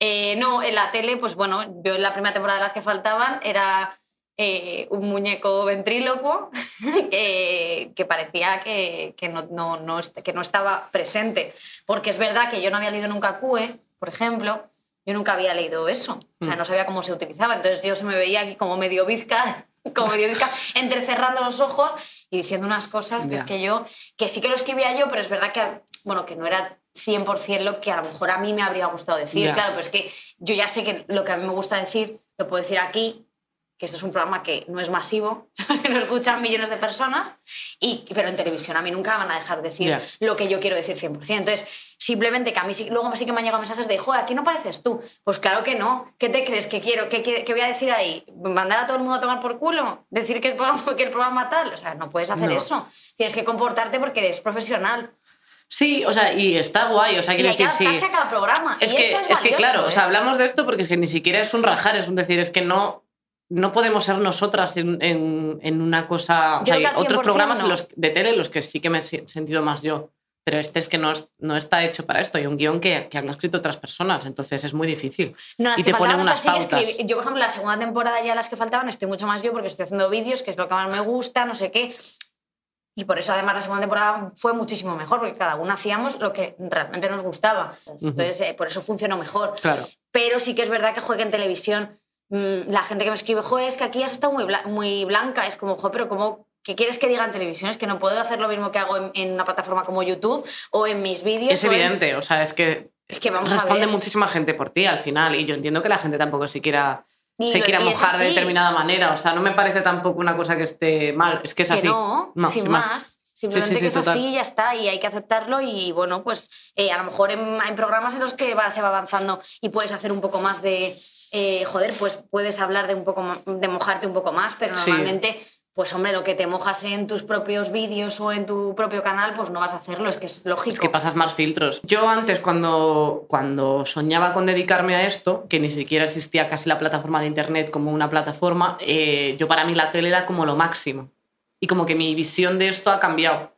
Eh, no, en la tele, pues bueno, yo en la primera temporada de las que faltaban era eh, un muñeco ventrílocuo (laughs) que, que parecía que, que no, no- no que no estaba presente. Porque es verdad que yo no había leído nunca CUE, por ejemplo, yo nunca había leído eso. O sea, Mm. no sabía cómo se utilizaba. Entonces yo se me veía aquí como medio bizca, como medio bizca, entrecerrando los ojos y diciendo unas cosas que es que yo, que sí que lo escribía yo, pero es verdad que, bueno, que no era 100% lo que a lo mejor a mí me habría gustado decir. Claro, pero es que yo ya sé que lo que a mí me gusta decir lo puedo decir aquí, que esto es un programa que no es masivo, (laughs) que lo escuchan millones de personas, y, pero en televisión a mí nunca van a dejar decir Ya. lo que yo quiero decir 100%. Entonces, simplemente que a mí luego sí que me han llegado mensajes de, joder, aquí no pareces tú. Pues claro que no. ¿Qué te crees que quiero? ¿Qué, qué voy a decir ahí? ¿Mandar a todo el mundo a tomar por culo? ¿Decir que el programa, (laughs) que el programa tal? O sea, no puedes hacer No. eso. Tienes que comportarte porque eres profesional. Sí, o sea, y está guay. O sea, quiero decir, sí. a cada programa. Es y que, eso es, es que valioso, claro, o sea, ¿eh? hablamos de esto porque es que ni siquiera es un rajar, es un decir, es que no, no podemos ser nosotras en, en- en una cosa. Yo hay otros 100% programas en no. los, de tele en los que sí que me he sentido más yo. Pero este es que no, es- no está hecho para esto. Hay un guion que, que han escrito otras personas, entonces es muy difícil. No, las y que te ponen unas sí pautas. Yo, por ejemplo, la segunda temporada ya las que faltaban estoy mucho más yo porque estoy haciendo vídeos, que es lo que más me gusta, no sé qué. Y por eso, además, la segunda temporada fue muchísimo mejor, porque cada uno hacíamos lo que realmente nos gustaba. Entonces, eh, por eso funcionó mejor. Claro. Pero sí que es verdad que juegue en televisión. Mm, la gente que me escribe, joder, es que aquí has estado muy, bla- muy blanca. Es como, joder, pero ¿cómo, ¿qué quieres que diga en televisión? Es que no puedo hacer lo mismo que hago en, en una plataforma como YouTube o en mis vídeos. Es o en- evidente, o sea, es que Es que vamos a responde ver. muchísima gente por ti al final y yo entiendo que la gente tampoco se quiera, Y se lo- quiera y es mojar de determinada manera, o sea, no me parece tampoco una cosa que esté mal, es que es que así. no, No, sin sin más. más. Simplemente sí, que es total. así y ya está, y hay que aceptarlo. Y bueno, pues eh, a lo mejor en- programas en los que va, se va avanzando y puedes hacer un poco más de. Eh, joder, pues puedes hablar de un poco de mojarte un poco más, pero Sí. normalmente, pues hombre, lo que te mojas en tus propios vídeos o en tu propio canal, pues no vas a hacerlo, es que es lógico. Es que pasas más filtros. Yo antes, cuando, cuando soñaba con dedicarme a esto, que ni siquiera existía casi la plataforma de Internet como una plataforma, eh, yo para mí la tele era como lo máximo. Y como que mi visión de esto ha cambiado.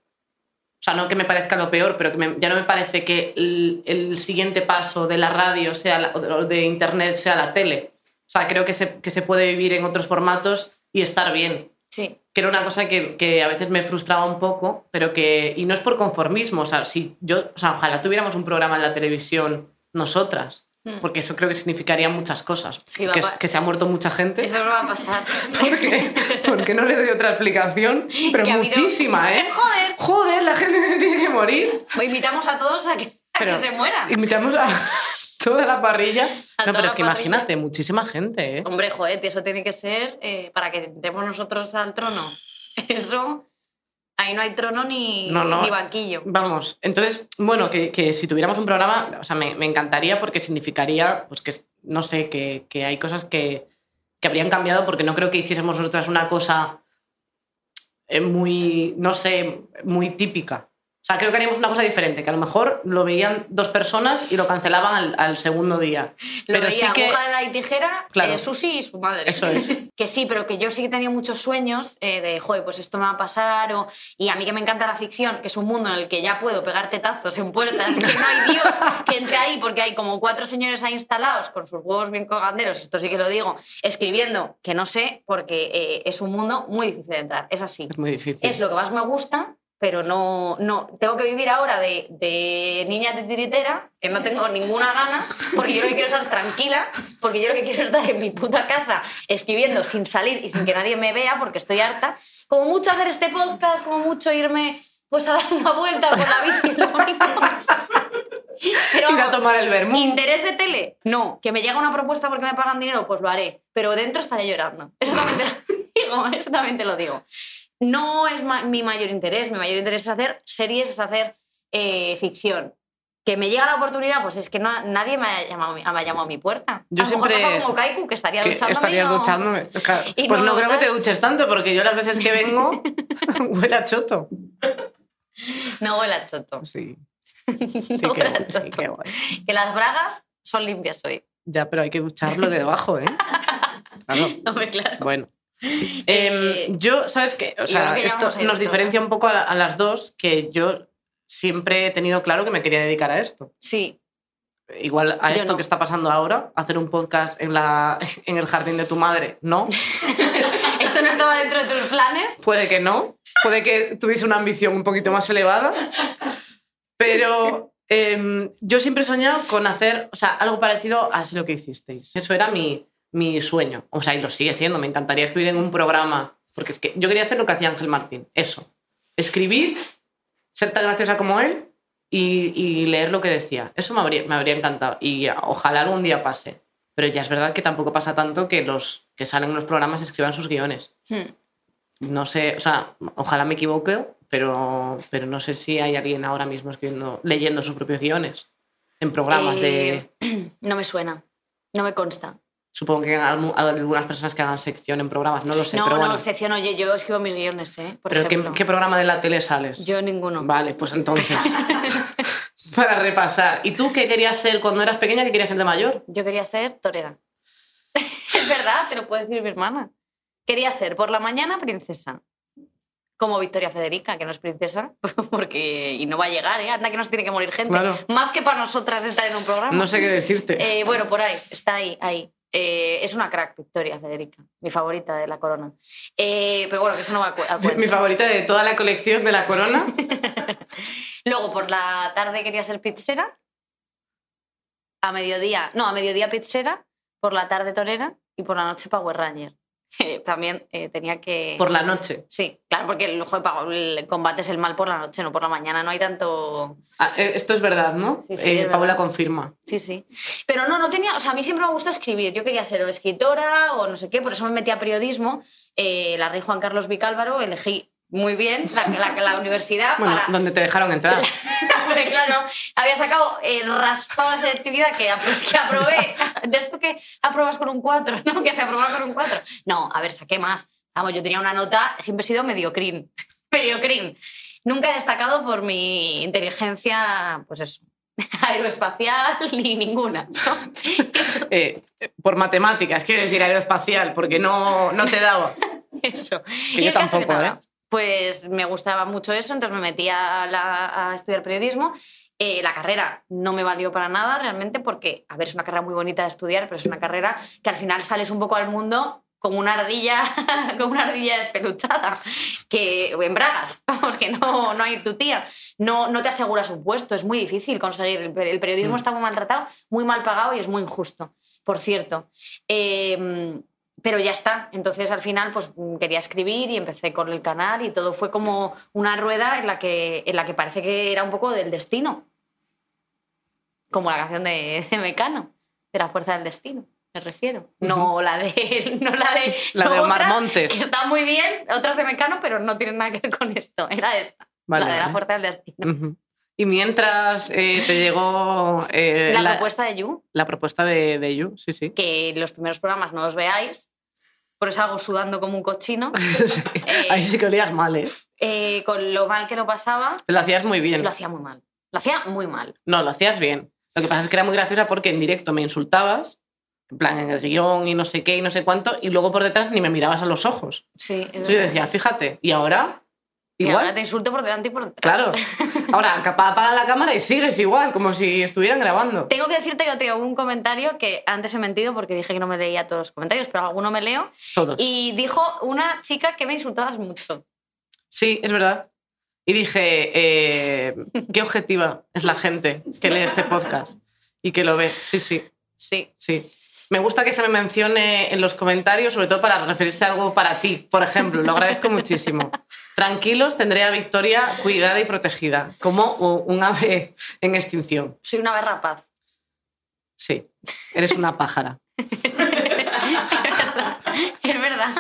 O sea, no que me parezca lo peor, pero que me- ya no me parece que el, el siguiente paso de la radio sea la- o de Internet sea la tele. O sea, creo que se, que se puede vivir en otros formatos y estar bien Sí. que era una cosa que, que a veces me frustraba un poco, pero que, y no es por conformismo, o sea, si yo, o sea, ojalá tuviéramos un programa en la televisión nosotras. Porque eso creo que significaría muchas cosas. Sí, que, se ha muerto mucha gente. Eso no va a pasar. (laughs) Porque, porque no le doy otra explicación, (laughs) pero Que ha habido- muchísima, ¿eh? (laughs) Joder. Joder, la gente que se tiene que morir. Pues invitamos a todos a que, a Pero que se mueran. Invitamos a toda la parrilla. A no, pero es que parrilla. imagínate, muchísima gente, ¿eh? Hombre, joder, eso tiene que ser eh, para que entremos nosotros al trono. Eso, ahí no hay trono ni, No, no. ni banquillo. Vamos, entonces, bueno, que, que si tuviéramos un programa, o sea, me, me encantaría porque significaría, pues que, no sé, que, que hay cosas que, que habrían cambiado porque no creo que hiciésemos nosotras una cosa eh, muy, no sé, muy típica. Sea, creo que haríamos una cosa diferente, que a lo mejor lo veían dos personas y lo cancelaban al, al segundo día. Lo Pero veía sí que... aguja de la y tijera, Claro. eh, Susi y su madre. Eso es. (laughs) Que sí, pero que yo sí que tenía muchos sueños eh, de, joder, pues esto me va a pasar. O... Y a mí que me encanta la ficción, que es un mundo en el que ya puedo pegar tetazos en puertas, que no hay Dios que entre ahí, porque hay como cuatro señores ahí instalados con sus huevos bien colganderos, esto sí que lo digo, escribiendo, que no sé, porque eh, es un mundo muy difícil de entrar. Es así. Es muy difícil. Es lo que más me gusta, pero no, no tengo que vivir ahora de, de niña de tiritera, que no tengo ninguna gana, porque yo lo que quiero es estar tranquila, porque yo lo que quiero es estar en mi puta casa escribiendo sin salir y sin que nadie me vea, porque estoy harta. Como mucho hacer este podcast, como mucho irme pues a dar una vuelta con la bici lo mismo. Pero Ir a tomar el vermú. ¿Interés de tele? No. ¿Que me llega una propuesta porque me pagan dinero? Pues lo haré. Pero dentro estaré llorando. Eso también te lo (laughs) digo. Eso también te lo digo. No es ma- mi mayor interés. Mi mayor interés es hacer series, es hacer eh, ficción. Que me llega la oportunidad, pues es que no- nadie me ha, llamado, me ha llamado a mi puerta. Yo a lo mejor siempre- pasa como Kaiku, que estaría que duchándome. y estarías no- duchándome. (laughs) Claro. y Pues no no, creo que te duches tanto, porque yo las veces que vengo (laughs) huele a choto. No huele a choto. Sí. (laughs) Sí, No huele a sí, choto. qué guay. Que las bragas son limpias hoy. Ya, pero hay que ducharlo de debajo, ¿eh? Claro. Hombre, claro. Bueno. Eh, Em, yo, ¿sabes qué? O sea, que esto nos diferencia un poco a, a las dos, que yo siempre he tenido claro que me quería dedicar a esto. Sí, Igual a Yo esto no. que está pasando ahora, hacer un podcast en, la, en el jardín de tu madre, no. (laughs) esto no estaba dentro de tus planes. Puede que no, puede que tuviese una ambición un poquito más elevada, pero em, yo siempre he soñado con hacer o sea, algo parecido a lo que hicisteis. Eso era mi, mi sueño, o sea, y lo sigue siendo, me encantaría escribir en un programa, porque es que yo quería hacer lo que hacía Ángel Martín, eso, escribir, ser tan graciosa como él y, y leer lo que decía. Eso me habría, me habría encantado y ojalá algún día pase. Pero ya es verdad que tampoco pasa tanto que los que salen en los programas escriban sus guiones Hmm. no sé, o sea, ojalá me equivoque, pero, pero no sé si hay alguien ahora mismo escribiendo, leyendo sus propios guiones en programas de... Eh, (clears throat) No me suena, no me consta. Supongo que algunas personas que hagan sección en programas, no lo sé, no, pero no, bueno. sección, oye, yo escribo mis guiones, ¿eh? Por ¿Pero qué, qué programa de la tele sales? Yo ninguno. Vale, pues entonces, (laughs) para repasar. ¿Y tú qué querías ser cuando eras pequeña? ¿Qué querías ser de mayor? Yo quería ser torera. (laughs) es verdad, te lo puede decir mi hermana. Quería ser por la mañana princesa. Como Victoria Federica, que no es princesa, (laughs) porque y no va a llegar, ¿eh? Anda que nos tiene que morir gente. Claro. Más que para nosotras estar en un programa. No sé qué decirte. Eh, bueno, por ahí, está ahí, ahí. Eh, es una crack, Victoria Federica, mi favorita de la corona. Eh, pero bueno, que eso no va a, cu- a cuento. Mi favorita de toda la colección de la corona. (laughs) Luego, por la tarde quería ser pizzera. A mediodía, no, a mediodía pizzera, por la tarde torera y por la noche Power Ranger. Eh, (laughs) También eh, tenía que... Por la noche. Sí, claro, porque el, Power- el combate es el mal por la noche, no por la mañana, no hay tanto... Ah, eh, esto es verdad, ¿no? Sí, sí, Eh, Paula confirma. Sí, sí. Pero no, no tenía, o sea, a mí siempre me gustó escribir. Yo quería ser o escritora o no sé qué, por eso me metí a periodismo. Eh, la rey Juan Carlos Vicálvaro, elegí muy bien la, la- la universidad Bueno, para... donde te dejaron entrar. (laughs) Hombre, claro, había sacado el raspado de selectividad que, apro- que aprobé. De esto que aprobas con un 4, ¿no? Que se aprueba con un 4. No, a ver, saqué más. Vamos, yo tenía una nota, siempre he sido mediocrín. (laughs) Mediocrín. Nunca he destacado por mi inteligencia, pues eso, (laughs) aeroespacial ni ninguna. ¿no? (laughs) Eh, por matemáticas, quiero decir aeroespacial, porque no, no te daba. Eso. Que Y yo tampoco, ¿eh? Pues me gustaba mucho eso, entonces me metí a, la- a estudiar periodismo. Eh, la carrera no me valió para nada realmente porque, a ver, es una carrera muy bonita de estudiar, pero es una carrera que al final sales un poco al mundo como una ardilla, (laughs) como una ardilla despeluchada, que en bragas, (laughs) vamos, que no, no hay tu tía. No, no te asegura su puesto, es muy difícil conseguir. El, el periodismo Mm. está muy maltratado, muy mal pagado y es muy injusto, por cierto. Eh, pero ya está. Entonces al final pues quería escribir y empecé con el canal y todo fue como una rueda en la que, en la que parece que era un poco del destino. Como la canción de, de Mecano, de la fuerza del destino, me refiero. No la de... (laughs) No la de, La de Omar otras, Montes. que Está muy bien, otras de Mecano, pero no tienen nada que ver con esto. Era esta, Vale, la de la fuerza del destino. Y mientras eh, te llegó eh, La, propuesta de You, la propuesta de, de You, sí, sí. que los primeros programas no os veáis, por eso hago sudando como un cochino, (laughs) Sí. Eh, Ahí sí que olías mal, ¿eh? eh, con lo mal que lo pasaba, Lo hacías muy bien. lo hacía muy mal. Lo hacía muy mal. No, lo hacías bien. Lo que pasa es que era muy graciosa porque en directo me insultabas, en plan en el guion y no sé qué y no sé cuánto, y luego por detrás ni me mirabas a los ojos. Sí, es Entonces yo decía, fíjate, ¿y ahora? Y Igual. ahora te insulto por delante y por detrás. Claro. (laughs) Ahora, apaga la cámara y sigues igual, como si estuvieran grabando. Tengo que decirte que tengo un comentario que antes he mentido porque dije que no me leía todos los comentarios, pero alguno me leo. Todos. Y dijo una chica que me insultabas mucho. Sí, es verdad. Y dije, eh, qué objetiva es la gente que lee este podcast y que lo ve. Sí, sí, Sí. sí. Me gusta que se me mencione en los comentarios, sobre todo para referirse a algo para ti, por ejemplo. Lo agradezco muchísimo. (laughs) Tranquilos, tendré a Victoria cuidada y protegida, como un ave en extinción. Soy una ave rapaz. Sí, eres una pájara. (laughs) es verdad.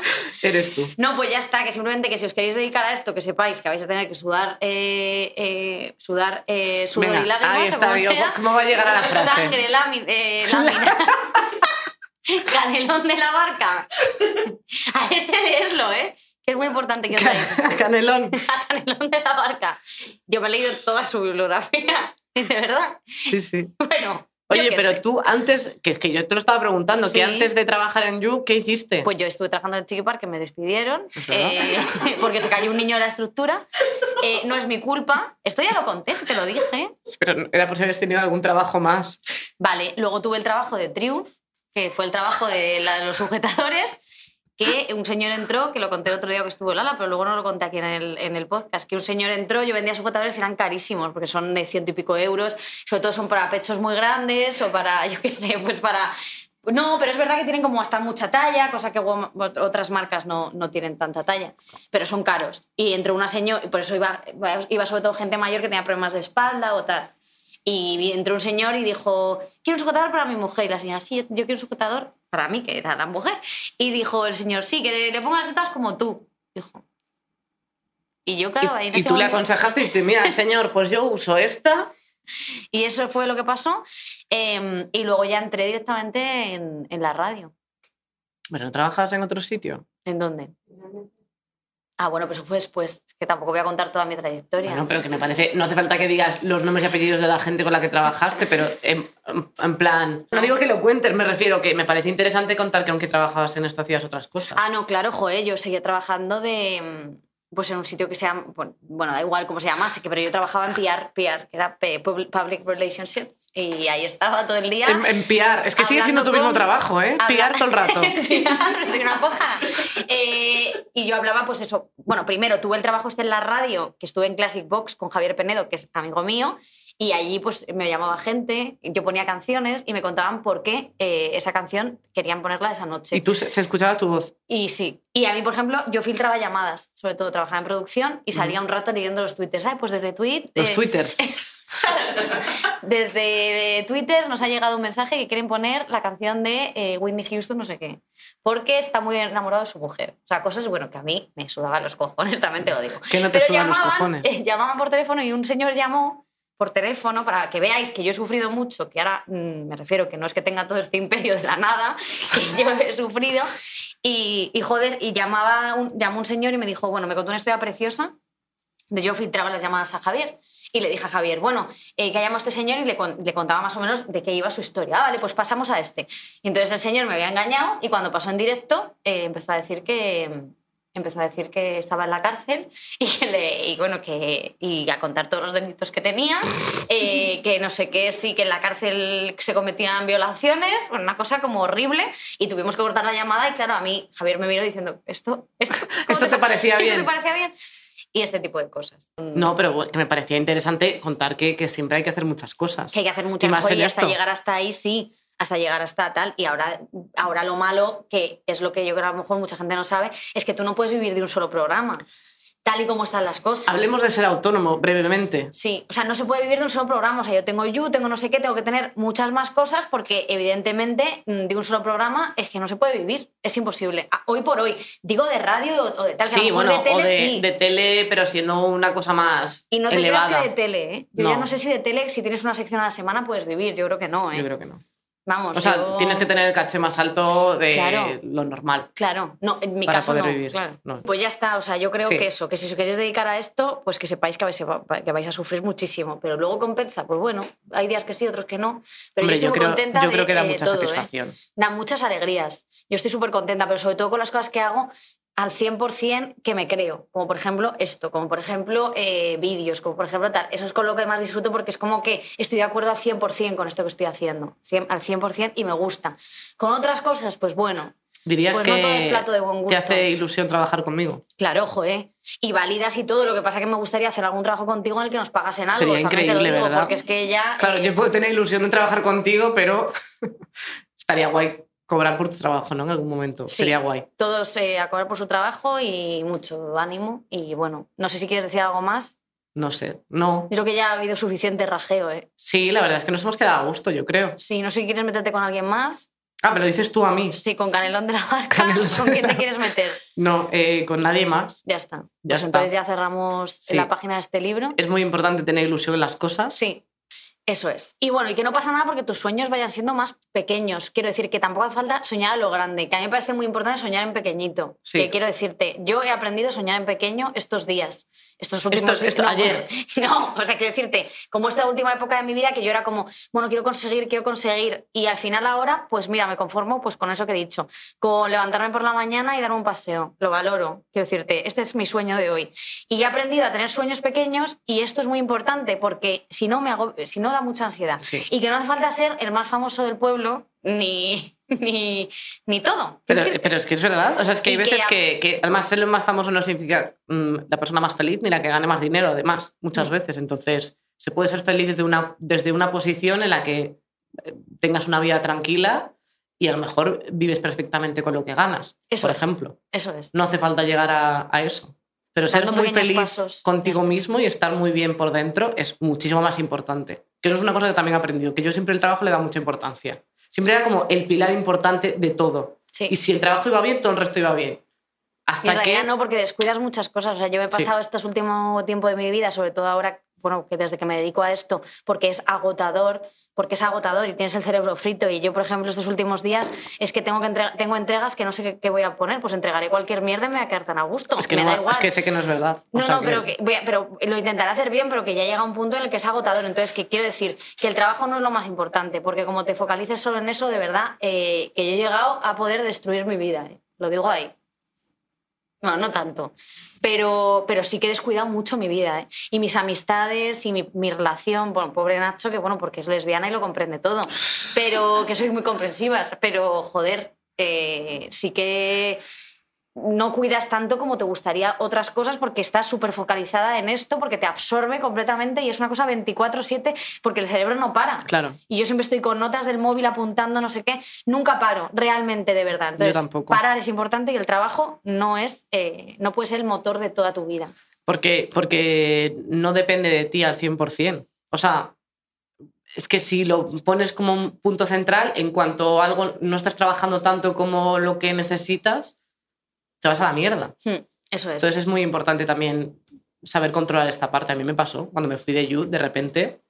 Eres tú. No, pues ya está, que simplemente que si os queréis dedicar a esto, que sepáis que vais a tener que sudar, eh, eh, sudar eh, sudor Venga, y lágrimas, ahí o está, como digo, sea. ¿cómo va a llegar a la frase? Sangre, eh, lámina. (laughs) (laughs) Canelón de la barca. A ese leerlo, ¿eh? Es muy importante que (laughs) os leáis. (laughs) Canelón. (laughs) Canelón de la barca. Yo me he leído toda su bibliografía, de verdad. Sí, sí. Bueno. Oye, pero sé. tú antes, que es que yo te lo estaba preguntando, Sí. que antes de trabajar en You, ¿qué hiciste? Pues yo estuve trabajando en Chiqui Park, que me despidieron, eh, porque se cayó un niño de la estructura. Eh, no es mi culpa. Esto ya lo conté, si te lo dije. Pero era por si habías tenido algún trabajo más. Vale, luego tuve el trabajo de Triumph, que fue el trabajo de, la de los sujetadores, que un señor entró, que lo conté otro día que estuvo Lala, pero luego no lo conté aquí en el, en el podcast, que un señor entró, yo vendía sujetadores y eran carísimos, porque son de ciento y pico euros, sobre todo son para pechos muy grandes o para, (laughs) yo qué sé, pues para... No, pero es verdad que tienen como hasta mucha talla, cosa que otras marcas no, no tienen tanta talla, pero son caros. Y entró una señora, y por eso iba, iba sobre todo gente mayor que tenía problemas de espalda o tal. Y entró un señor y dijo, quiero un sujetador para mi mujer. Y la señora, sí, yo quiero un sujetador para mí, que era la mujer. Y dijo el señor, sí, que le, ponga las tetas como tú. Dijo. Y yo, claro, ahí en y ese tú le aconsejaste y dices, mira, (laughs) señor, pues yo uso esta. Y eso fue lo que pasó. Eh, y luego ya entré directamente en, en la radio. Pero no trabajas en otro sitio. ¿En dónde? Ah, bueno, pues eso fue después, que tampoco voy a contar toda mi trayectoria. Bueno, pero que me parece, no hace falta que digas los nombres y apellidos de la gente con la que trabajaste, pero en, en plan, no digo que lo cuentes, me refiero que me parece interesante contar que aunque trabajabas en esto hacías otras cosas. Ah, no, claro, joder, yo seguía trabajando de. Pues en un sitio que se llama. Bueno, da igual cómo se llamase, pero yo trabajaba en PR, PR que era Public Relationships, y ahí estaba todo el día. En, en piar, es que sigue siendo tu mismo trabajo, ¿eh? Piar todo el rato. (laughs) Soy una poja. Eh, y yo hablaba, pues eso. Bueno, primero tuve el trabajo este en la radio, que estuve en Classic Box con Javier Penedo, que es amigo mío, y allí pues me llamaba gente, yo ponía canciones y me contaban por qué eh, esa canción querían ponerla esa noche. Y tú se, se escuchaba tu voz. Y sí. Y a mí, por ejemplo, yo filtraba llamadas, sobre todo trabajaba en producción y salía un rato leyendo los twitters. ¿Sabes? Pues desde tweet... Los eh, twitters. (laughs) eso. Desde Twitter nos ha llegado un mensaje que quieren poner la canción de eh, Whitney Houston, no sé qué, porque está muy enamorado de su mujer. O sea, cosas, bueno, que a mí me sudaban los cojones, también te lo digo. Que no te Pero sudan los cojones. eh, llamaban por teléfono y un señor llamó por teléfono para que veáis que yo he sufrido mucho, que ahora mm, me refiero que no es que tenga todo este imperio de la nada, (laughs) que yo he sufrido. Y, y joder, y llamaba un, llamó un señor y me dijo, bueno, me contó una historia preciosa yo filtraba las llamadas a Javier. Y le dije a Javier, bueno, eh, que ha llamado este señor y le, le contaba más o menos de qué iba su historia. Ah, vale, pues pasamos a este. Y entonces el señor me había engañado y cuando pasó en directo eh, empezó a decir que, empezó a decir que estaba en la cárcel (laughs) y, que le, y bueno, que, y a contar todos los delitos que tenía, eh, (laughs) que no sé qué, sí, que en la cárcel se cometían violaciones, una cosa como horrible, y tuvimos que cortar la llamada y claro, a mí Javier me miró diciendo, ¿esto, esto, (laughs) ¿Esto te parecía ¿Esto bien? te parecía bien? Y este tipo de cosas. No, pero me parecía interesante contar que, que siempre hay que hacer muchas cosas. Que hay que hacer muchas cosas y hasta llegar hasta ahí, sí, hasta llegar hasta tal. Y ahora, ahora lo malo, que es lo que yo creo que a lo mejor mucha gente no sabe, es que tú no puedes vivir de un solo programa, tal y como están las cosas. Hablemos de ser autónomo brevemente. Sí, o sea, no se puede vivir de un solo programa. O sea, yo tengo You, tengo no sé qué, tengo que tener muchas más cosas porque, evidentemente, mm, de un solo programa es que no se puede vivir. Es imposible. Ah, Hoy por hoy, digo de radio o de tal, que a lo Sí, mejor bueno, de tele o de, sí. de tele, pero siendo una cosa más y no te elevada. creas que de tele, ¿eh? Yo ya No. no sé si de tele, si tienes una sección a la semana, puedes vivir. Yo creo que no, ¿eh? Yo creo que no. Vamos, O sea, yo- tienes que tener el caché más alto de Claro. lo normal. Claro, no, en mi Para caso poder no, vivir, claro. no. Pues ya está, o sea, yo creo Sí. que eso, que si os queréis dedicar a esto, pues que sepáis que vais, a, que vais a sufrir muchísimo, pero luego compensa, pues bueno, hay días que sí, otros que no, pero Hombre, yo estoy yo muy creo, contenta yo de creo que da eh, mucha todo, ¿eh? satisfacción. Da muchas alegrías. Yo estoy súper contenta, pero sobre todo con las cosas que hago al 100% que me creo, como por ejemplo esto, como por ejemplo eh, vídeos, como por ejemplo tal. Eso es con lo que más disfruto porque es como que estoy de acuerdo al 100% con esto que estoy haciendo, cien- al 100% y me gusta. Con otras cosas, pues bueno, Dirías pues que no todo es plato de buen te gusto. hace ilusión trabajar conmigo. Claro, ojo, ¿eh? Y validas y todo. Lo que pasa es que me gustaría hacer algún trabajo contigo en el que nos pagasen algo. Sería te lo increíble, digo, ¿verdad? Porque es que ya. Claro, eh, yo puedo tener ilusión de trabajar contigo, pero (laughs) estaría guay cobrar por tu trabajo, ¿no? En algún momento. Sí. Sería guay. Todos eh, a cobrar por su trabajo y mucho ánimo. Y bueno, no sé si quieres decir algo más. No sé. No. Yo creo que ya ha habido suficiente rajeo, ¿eh? Sí, la verdad es que nos hemos quedado a gusto, yo creo. Sí, no sé si quieres meterte con alguien más. Ah, pero dices tú a mí. Sí, con Canelón de la Barca. Canelón. (laughs) ¿Con quién te quieres meter? No, eh, con nadie más. Ya está. Ya pues está. entonces ya cerramos Sí. la página de este libro. Es muy importante tener ilusión en las cosas. Sí, eso es. Y bueno, y que no pasa nada porque tus sueños vayan siendo más pequeños. Quiero decir que tampoco hace falta soñar a lo grande, que a mí me parece muy importante soñar en pequeñito. Sí. Que quiero decirte, yo he aprendido a soñar en pequeño estos días, estos últimos Estos- esto- no, ayer. (laughs) No, o sea, quiero decirte, como esta última época de mi vida que yo era como, bueno, quiero conseguir, quiero conseguir. Y al final ahora, pues mira, me conformo pues con eso que he dicho, con levantarme por la mañana y darme un paseo. Lo valoro. Quiero decirte, este es mi sueño de hoy. Y he aprendido a tener sueños pequeños y esto es muy importante porque si no me hago, si no da mucha ansiedad. Sí. Y que no hace falta ser el más famoso del pueblo ni, ni, ni todo. Pero, pero es que es verdad. O sea, es que hay Y veces que, que, además ser el más famoso no significa mm, la persona más feliz ni la que gane más dinero, además, muchas Mm. veces. Entonces, se puede ser feliz desde una, desde una posición en la que eh, tengas una vida tranquila y a lo mejor vives perfectamente con lo que ganas, Eso por es. ejemplo. Eso es. No hace falta llegar a, a eso. Pero ser muy feliz pasos, contigo mismo y estar muy bien por dentro es muchísimo más importante. Que eso es una cosa que también he aprendido, que yo siempre el trabajo le da mucha importancia. Siempre era como el pilar importante de todo. Sí. Y si el trabajo iba bien, todo el resto iba bien. En Hasta realidad que... no, porque descuidas muchas cosas. O sea, yo me he Sí. pasado este último tiempo de mi vida, sobre todo ahora, bueno, que desde que me dedico a esto, porque es agotador, porque es agotador y tienes el cerebro frito. Y yo, por ejemplo, estos últimos días es que tengo, que entrega- tengo entregas que no sé qué, qué voy a poner, pues entregaré cualquier mierda y me voy a quedar tan a gusto. Es que, me no- da igual. es que sé que no es verdad. O No, sea no, pero, que, voy a- pero lo intentaré hacer bien, pero que ya llega un punto en el que es agotador. Entonces, que quiero decir que el trabajo no es lo más importante, porque como te focalices solo en eso, de verdad, eh, que yo he llegado a poder destruir mi vida. eh. Lo digo ahí. No, no tanto. Pero, pero sí que he descuidado mucho mi vida. ¿eh? Y mis amistades y mi, mi relación. Bueno, pobre Nacho, que bueno, porque es lesbiana y lo comprende todo. Pero que sois muy comprensivas. Pero, joder, eh, sí que no cuidas tanto como te gustaría otras cosas porque estás súper focalizada en esto, porque te absorbe completamente y es una cosa 24/7 porque el cerebro no para. Claro. Y yo siempre estoy con notas del móvil apuntando no sé qué. Nunca paro, realmente, de verdad. Entonces, tampoco. parar es importante y el trabajo no, es, eh, no puede ser el motor de toda tu vida. Porque, porque no depende de ti al 100%. O sea, es que si lo pones como un punto central, en cuanto algo no estás trabajando tanto como lo que necesitas, te vas a la mierda. Hmm, Eso es. Entonces es muy importante también saber controlar esta parte. A mí me pasó cuando me fui de You, de repente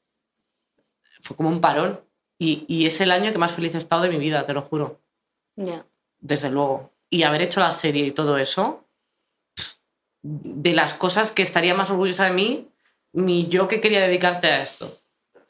fue como un parón. Y, y es el año que más feliz he estado de mi vida, te lo juro. Ya. Desde luego. Y haber hecho la serie y todo eso, de las cosas que estaría más orgullosa de mí, mi yo que quería dedicarte a esto.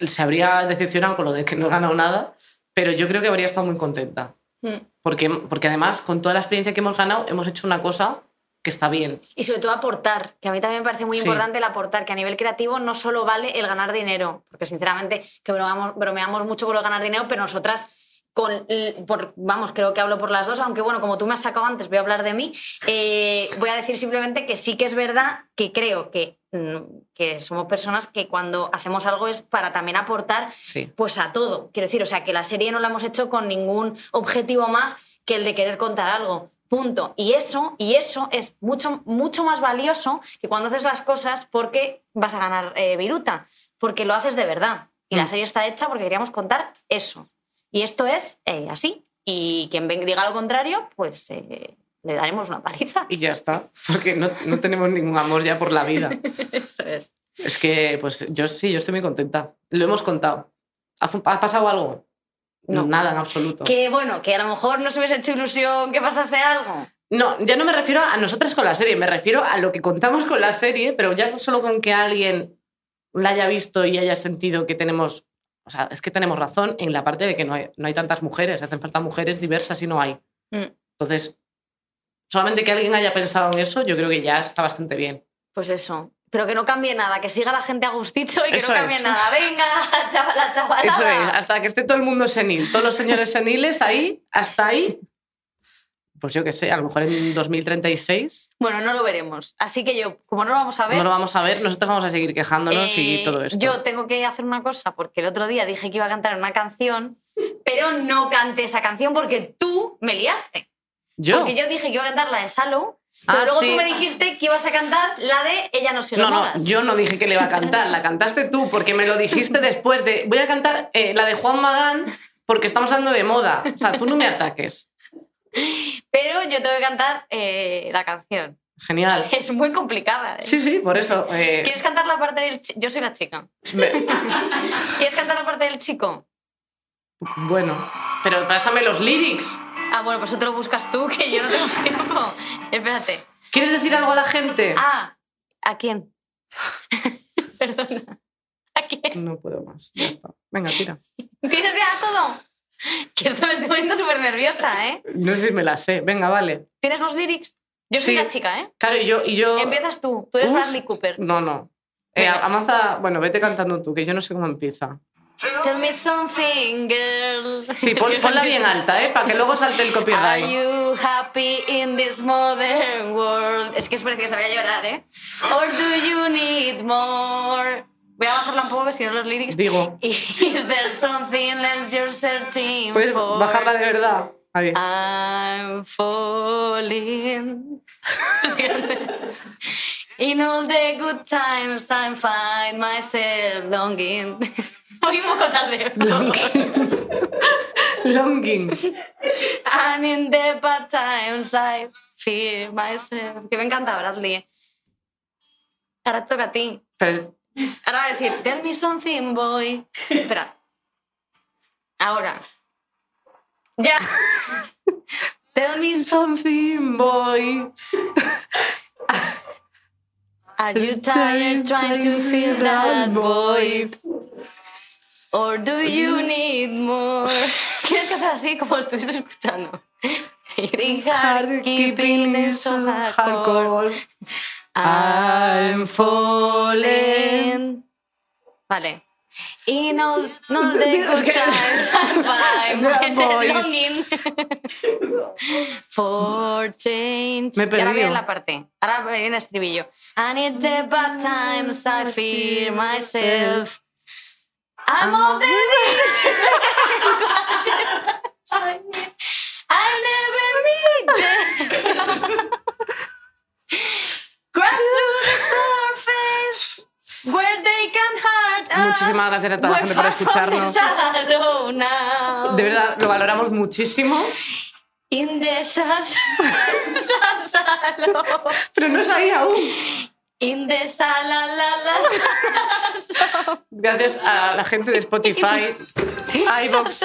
Se habría decepcionado con lo de que no he ganado nada, pero yo creo que habría estado muy contenta. Hmm. Porque, porque además, con toda la experiencia que hemos ganado, hemos hecho una cosa que está bien. Y sobre todo aportar, que a mí también me parece muy Sí. importante el aportar, que a nivel creativo no solo vale el ganar dinero, porque sinceramente que bromeamos, bromeamos mucho con lo de ganar dinero, pero nosotras, con, l- por, vamos, creo que hablo por las dos, aunque bueno, como tú me has sacado antes, voy a hablar de mí, eh, voy a decir simplemente que sí que es verdad que creo que, mm, que somos personas que cuando hacemos algo es para también aportar Sí. pues a todo. Quiero decir, o sea, que la serie no la hemos hecho con ningún objetivo más que el de querer contar algo. Punto. Y eso, y eso es mucho, mucho más valioso que cuando haces las cosas porque vas a ganar eh, viruta, porque lo haces de verdad. Y la Mm. serie está hecha porque queríamos contar eso. Y esto es eh, así. Y quien diga lo contrario, pues eh, le daremos una paliza. Y ya está, porque no, no tenemos ningún amor ya por la vida. (laughs) Eso es. Es que, pues yo sí, yo estoy muy contenta. Lo hemos contado. ¿Ha, pasado algo? No. Nada, en absoluto. Que bueno, que a lo mejor no se hubiese hecho ilusión que pasase algo. No, ya no me refiero a nosotras con la serie, me refiero a lo que contamos con la serie, pero ya solo con que alguien la haya visto y haya sentido que tenemos, o sea, es que tenemos razón en la parte de que no hay, no hay tantas mujeres, hacen falta mujeres diversas y no hay. Mm. Entonces, solamente que alguien haya pensado en eso, yo creo que ya está bastante bien. Pues eso. Pero que no cambie nada, que siga la gente a gustito y que Eso no cambie es. nada. (laughs) Venga, chavala, chavala. Eso es, hasta que esté todo el mundo senil, todos los señores seniles ahí, hasta ahí. Pues yo qué sé, a lo mejor en 2036 Bueno, no lo veremos. Así que yo, como no lo vamos a ver. no lo vamos a ver, nosotros vamos a seguir quejándonos eh, y todo esto. Yo tengo que hacer una cosa, porque el otro día dije que iba a cantar una canción, pero no canté esa canción porque tú me liaste. ¿Yo? Porque yo dije que iba a cantar la de Shallow, pero Ah, luego sí. tú me dijiste que ibas a cantar la de Ella no sigue No, no, modas. yo no dije que le iba a cantar, la cantaste tú, porque me lo dijiste después de. Voy a cantar eh, la de Juan Magán porque estamos hablando de moda. O sea, tú no me ataques. Pero yo tengo que cantar eh, la canción. Genial. (laughs) Es muy complicada. ¿eh? Sí, sí, por eso. eh, ¿Quieres cantar la parte del chico? Yo soy la chica. me- (laughs) ¿Quieres cantar la parte del chico? bueno, pero pásame los lyrics. Ah, bueno, pues eso te lo buscas tú, que yo no tengo (laughs) tiempo. Espérate. ¿Quieres decir algo a la gente? Ah, ¿a quién? Perdona. ¿A quién? No puedo más. Ya está. Venga, tira. ¿Tienes ya todo? (laughs) Que me estoy poniendo súper nerviosa, ¿eh? No sé si me la sé. Venga, vale. ¿Tienes los lyrics? Yo soy Sí. la chica, ¿eh? Claro, y yo. Y yo... Empiezas tú. Tú eres Uf. Bradley Cooper. No, no. Eh. Amanza, bueno, vete cantando tú, que yo no sé cómo empieza. Tell me something, girl. Sí, pon- ponla bien alta, ¿eh? Para que luego salte el Are copyright. you happy in this modern world? Es que es preciosa, voy a llorar, ¿eh? Or do you need more? Voy a bajarla un poco, que si no los lyrics. Digo, Is (laughs) there something else you're searching ¿puedes for? bajarla de verdad? Ahí. I'm falling. (laughs) In all the good times I find myself longing. (laughs) Voy un poco tarde. Longing. And in the bad times I fear myself. Que me encanta Bradley. Ahora toca a ti. Pero- Ahora va a decir, tell me something, boy. Espera. Ahora. Ya. tell me Something boy. Are you tired trying to fill that void? Or do you need more? ¿Quieres que hacer así como estuviese escuchando? (laughs) Hitting hard, keeping it so hardcore. I'm falling. Vale. In all, all the good times I voy. longing for change. Me ahora viene la parte. Ahora viene el estribillo. And in the bad times I fear myself. I'm of the (laughs) I'll never meet them. (laughs) (laughs) Through the surface where they can hurt us. Muchísimas gracias a toda la gente por escucharnos. De verdad, lo valoramos muchísimo. In the. (laughs) Pero no es ahí aún. In the sala la la Gracias a la gente de Spotify, (laughs) iVoox,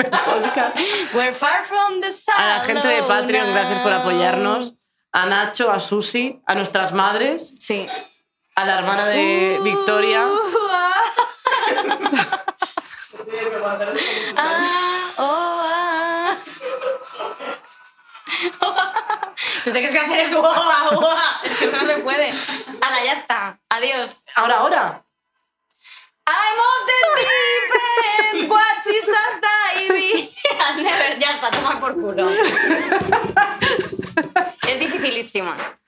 (laughs) We're far from the a la gente de Patreon, gracias por apoyarnos. A Nacho, a Susi, a nuestras madres, Sí. a la hermana de Victoria. Uh, (laughs) ah, oh, ah. Tú tienes que hacer eso. Es que no se puede. Hala, ya está. Adiós. Ahora, ahora. I'm on the deep end, what is a baby? I'll never, ya está, tomar por culo. (laughs) es dificilísima.